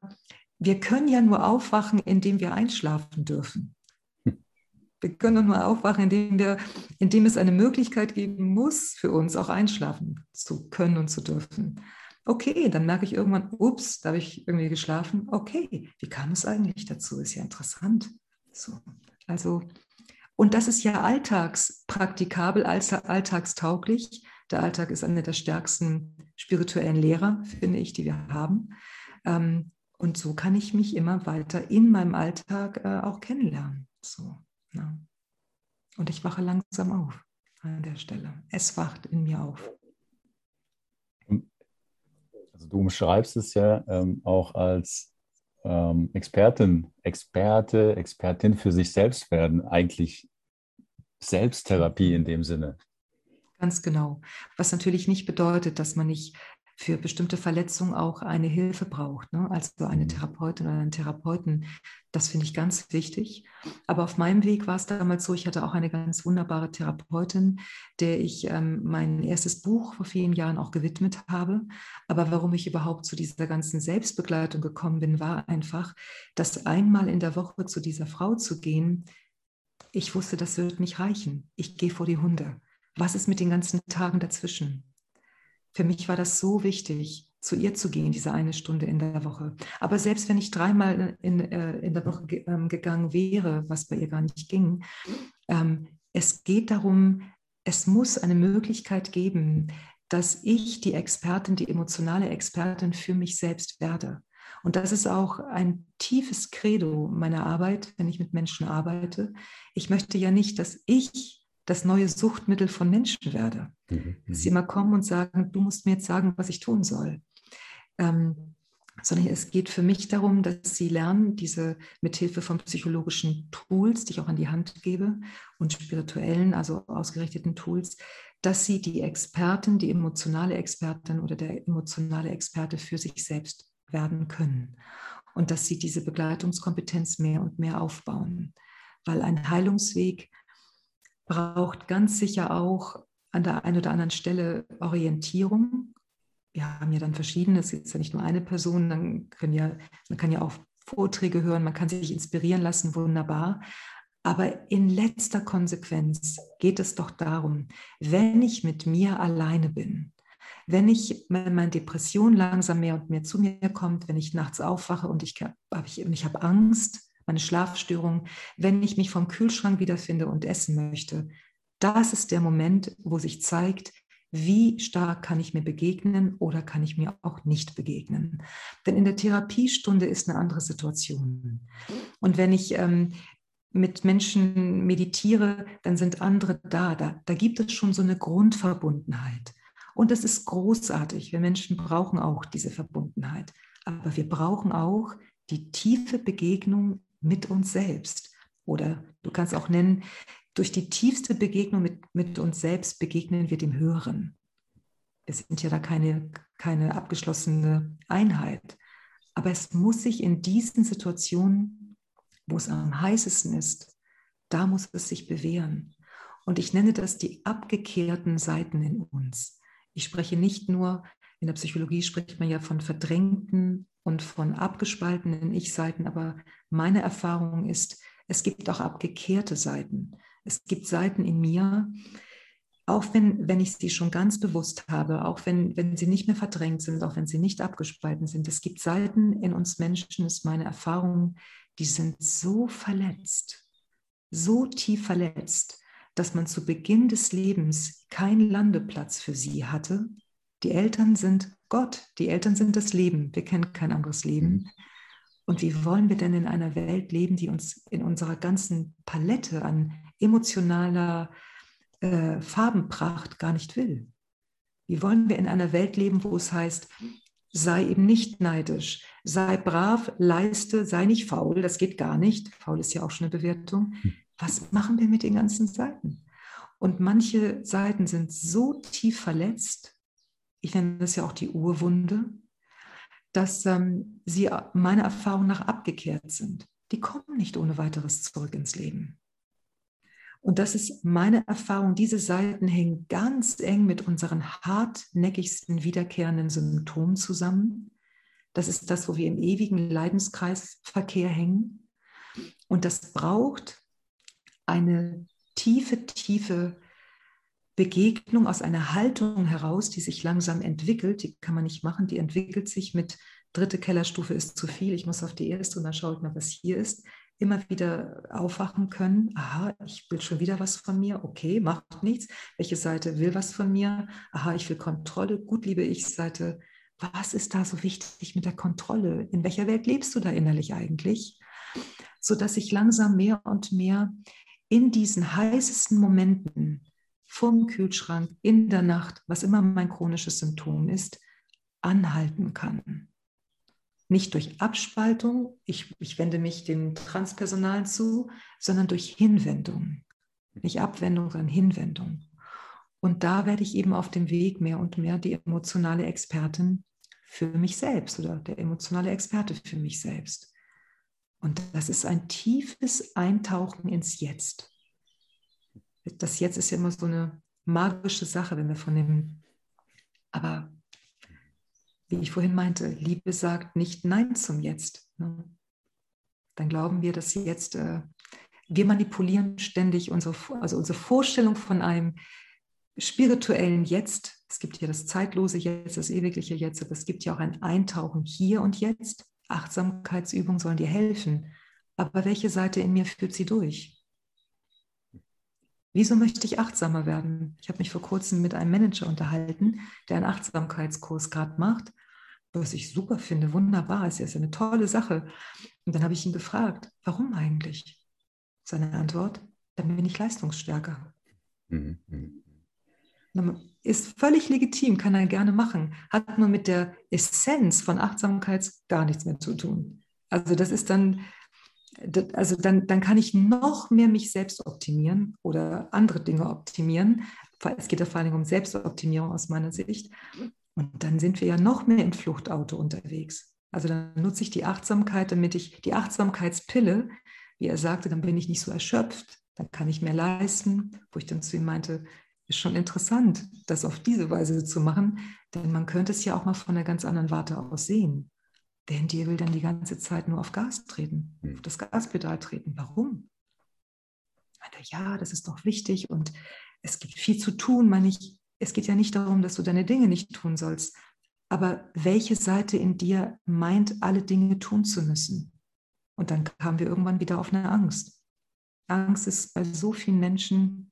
Wir können ja nur aufwachen, indem wir einschlafen dürfen. Wir können nur aufwachen, indem, wir, indem es eine Möglichkeit geben muss, für uns auch einschlafen zu können und zu dürfen. Okay, dann merke ich irgendwann, ups, da habe ich irgendwie geschlafen. Okay, wie kam es eigentlich dazu? Ist ja interessant. So, also, und das ist ja alltagspraktikabel, alltagstauglich. Der Alltag ist eine der stärksten spirituellen Lehrer, finde ich, die wir haben. Ähm, und so kann ich mich immer weiter in meinem Alltag äh, auch kennenlernen. So. Ja. Und ich wache langsam auf an der Stelle. Es wacht in mir auf. Also du umschreibst es ja ähm, auch als ähm, Expertin, Experte, Expertin für sich selbst werden, eigentlich Selbsttherapie in dem Sinne. Ganz genau. Was natürlich nicht bedeutet, dass man nicht für bestimmte Verletzungen auch eine Hilfe braucht, ne? also eine mhm. Therapeutin oder einen Therapeuten. Das finde ich ganz wichtig. Aber auf meinem Weg war es damals so, ich hatte auch eine ganz wunderbare Therapeutin, der ich ähm, mein erstes Buch vor vielen Jahren auch gewidmet habe. Aber warum ich überhaupt zu dieser ganzen Selbstbegleitung gekommen bin, war einfach, dass einmal in der Woche zu dieser Frau zu gehen, ich wusste, das wird nicht reichen. Ich gehe vor die Hunde. Was ist mit den ganzen Tagen dazwischen? Für mich war das so wichtig, zu ihr zu gehen, diese eine Stunde in der Woche. Aber selbst wenn ich dreimal in, äh, in der Woche ähm, gegangen wäre, was bei ihr gar nicht ging, ähm, es geht darum, es muss eine Möglichkeit geben, dass ich die Expertin, die emotionale Expertin für mich selbst werde. Und das ist auch ein tiefes Credo meiner Arbeit, wenn ich mit Menschen arbeite. Ich möchte ja nicht, dass ich das neue Suchtmittel von Menschen werde. Mhm. Dass sie mhm. immer kommen und sagen, du musst mir jetzt sagen, was ich tun soll. Ähm, sondern es geht für mich darum, dass sie lernen, diese mithilfe von psychologischen Tools, die ich auch an die Hand gebe, und spirituellen, also ausgerichteten Tools, dass sie die Expertin, die emotionale Expertin oder der emotionale Experte für sich selbst werden können. Und dass sie diese Begleitungskompetenz mehr und mehr aufbauen. Weil ein Heilungsweg braucht ganz sicher auch an der einen oder anderen Stelle Orientierung. Wir haben ja dann verschiedene, es ist ja nicht nur eine Person, dann können ja, man kann ja auch Vorträge hören, man kann sich inspirieren lassen, wunderbar. Aber in letzter Konsequenz geht es doch darum, wenn ich mit mir alleine bin, wenn ich, wenn meine Depression langsam mehr und mehr zu mir kommt, wenn ich nachts aufwache und ich habe ich, ich hab Angst, meine Schlafstörung, wenn ich mich vom Kühlschrank wiederfinde und essen möchte, das ist der Moment, wo sich zeigt, wie stark kann ich mir begegnen oder kann ich mir auch nicht begegnen. Denn in der Therapiestunde ist eine andere Situation. Und wenn ich ähm, mit Menschen meditiere, dann sind andere da. da. Da gibt es schon so eine Grundverbundenheit. Und das ist großartig. Wir Menschen brauchen auch diese Verbundenheit. Aber wir brauchen auch die tiefe Begegnung mit uns selbst. Oder du kannst auch nennen, durch die tiefste Begegnung mit, mit uns selbst begegnen wir dem Höheren. Wir sind ja da keine, keine abgeschlossene Einheit. Aber es muss sich in diesen Situationen, wo es am heißesten ist, da muss es sich bewähren. Und ich nenne das die abgekehrten Seiten in uns. Ich spreche nicht nur, in der Psychologie spricht man ja von verdrängten und von abgespaltenen Ich-Seiten, aber meine Erfahrung ist, es gibt auch abgekehrte Seiten. Es gibt Seiten in mir, auch wenn, wenn ich sie schon ganz bewusst habe, auch wenn, wenn sie nicht mehr verdrängt sind, auch wenn sie nicht abgespalten sind. Es gibt Seiten in uns Menschen, ist meine Erfahrung, die sind so verletzt, so tief verletzt, dass man zu Beginn des Lebens keinen Landeplatz für sie hatte. Die Eltern sind Gott, die Eltern sind das Leben. Wir kennen kein anderes Leben. Mhm. Und wie wollen wir denn in einer Welt leben, die uns in unserer ganzen Palette an emotionaler äh, Farbenpracht gar nicht will? Wie wollen wir in einer Welt leben, wo es heißt, sei eben nicht neidisch, sei brav, leiste, sei nicht faul, das geht gar nicht. Faul ist ja auch schon eine Bewertung. Hm. Was machen wir mit den ganzen Seiten? Und manche Seiten sind so tief verletzt, ich nenne das ja auch die Urwunde, dass ähm, sie meiner Erfahrung nach abgekehrt sind. Die kommen nicht ohne weiteres zurück ins Leben. Und das ist meine Erfahrung. Diese Seiten hängen ganz eng mit unseren hartnäckigsten wiederkehrenden Symptomen zusammen. Das ist das, wo wir im ewigen Leidenskreisverkehr hängen. Und das braucht eine tiefe, tiefe Begegnung aus einer Haltung heraus, die sich langsam entwickelt, die kann man nicht machen, die entwickelt sich mit dritte Kellerstufe ist zu viel, ich muss auf die erste und dann schaue ich mal, was hier ist, immer wieder aufwachen können, aha, ich will schon wieder was von mir, okay, macht nichts, welche Seite will was von mir, aha, ich will Kontrolle, gut, liebe ich, Seite, was ist da so wichtig mit der Kontrolle? In welcher Welt lebst du da innerlich eigentlich? Sodass ich langsam mehr und mehr in diesen heißesten Momenten vom Kühlschrank in der Nacht, was immer mein chronisches Symptom ist, anhalten kann. Nicht durch Abspaltung, ich, ich wende mich dem Transpersonalen zu, sondern durch Hinwendung. Nicht Abwendung, sondern Hinwendung. Und da werde ich eben auf dem Weg mehr und mehr die emotionale Expertin für mich selbst oder der emotionale Experte für mich selbst. Und das ist ein tiefes Eintauchen ins Jetzt das Jetzt ist ja immer so eine magische Sache, wenn wir von dem, aber wie ich vorhin meinte, Liebe sagt nicht Nein zum Jetzt. Ne? Dann glauben wir, dass jetzt, äh, wir manipulieren ständig unsere, also unsere Vorstellung von einem spirituellen Jetzt. Es gibt ja das zeitlose Jetzt, das ewigliche Jetzt, aber es gibt ja auch ein Eintauchen hier und jetzt. Achtsamkeitsübungen sollen dir helfen. Aber welche Seite in mir führt sie durch? Wieso möchte ich achtsamer werden? Ich habe mich vor kurzem mit einem Manager unterhalten, der einen Achtsamkeitskurs gerade macht. was ich super finde, wunderbar, ist ja eine tolle Sache. Und dann habe ich ihn gefragt, warum eigentlich? Seine Antwort, dann bin ich leistungsstärker. Mhm. Ist völlig legitim, kann er gerne machen, hat nur mit der Essenz von Achtsamkeit gar nichts mehr zu tun. Also das ist dann, also dann, dann kann ich noch mehr mich selbst optimieren oder andere Dinge optimieren. Es geht ja vor allem um Selbstoptimierung aus meiner Sicht. Und dann sind wir ja noch mehr im Fluchtauto unterwegs. Also dann nutze ich die Achtsamkeit, damit ich die Achtsamkeitspille, wie er sagte, dann bin ich nicht so erschöpft, dann kann ich mehr leisten, wo ich dann zu ihm meinte, ist schon interessant, das auf diese Weise zu machen, denn man könnte es ja auch mal von einer ganz anderen Warte aus sehen. In dir will dann die ganze Zeit nur auf Gas treten, hm. auf das Gaspedal treten? Warum? Ja, das ist doch wichtig und es gibt viel zu tun. Meine ich, es geht ja nicht darum, dass du deine Dinge nicht tun sollst, aber welche Seite in dir meint, alle Dinge tun zu müssen? Und dann kamen wir irgendwann wieder auf eine Angst. Angst ist bei so vielen Menschen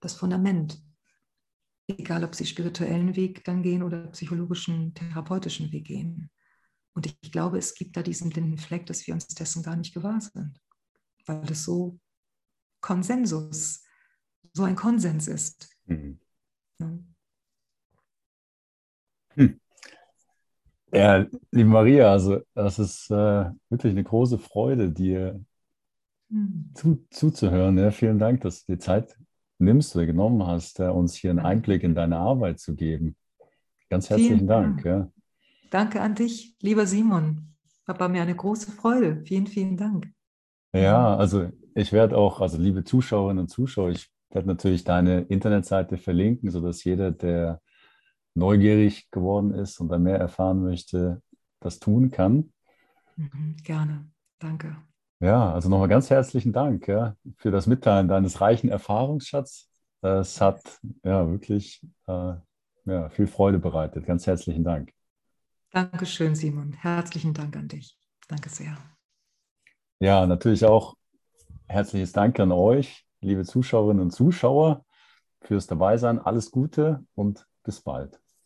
das Fundament. Egal, ob sie spirituellen Weg dann gehen oder psychologischen, therapeutischen Weg gehen. Und ich glaube, es gibt da diesen blinden Fleck, dass wir uns dessen gar nicht gewahr sind, weil es so Konsensus, so ein Konsens ist. Mhm. Hm. Ja, liebe Maria, also das ist äh, wirklich eine große Freude, dir hm. zu, zuzuhören. Ja, vielen Dank, dass du dir Zeit nimmst oder genommen hast, äh, uns hier einen Einblick in deine Arbeit zu geben. Ganz herzlichen vielen Dank. Dank. Ja. Danke an dich, lieber Simon. War mir eine große Freude. Vielen, vielen Dank. Ja, also ich werde auch, also liebe Zuschauerinnen und Zuschauer, ich werde natürlich deine Internetseite verlinken, sodass jeder, der neugierig geworden ist und da mehr erfahren möchte, das tun kann. Mhm, gerne, danke. Ja, also nochmal ganz herzlichen Dank ja, für das Mitteilen deines reichen Erfahrungsschatzes. Es hat ja wirklich äh, ja, viel Freude bereitet. Ganz herzlichen Dank. Dankeschön, Simon. Herzlichen Dank an dich. Danke sehr. Ja, natürlich auch herzliches Dank an euch, liebe Zuschauerinnen und Zuschauer, fürs Dabeisein. Alles Gute und bis bald.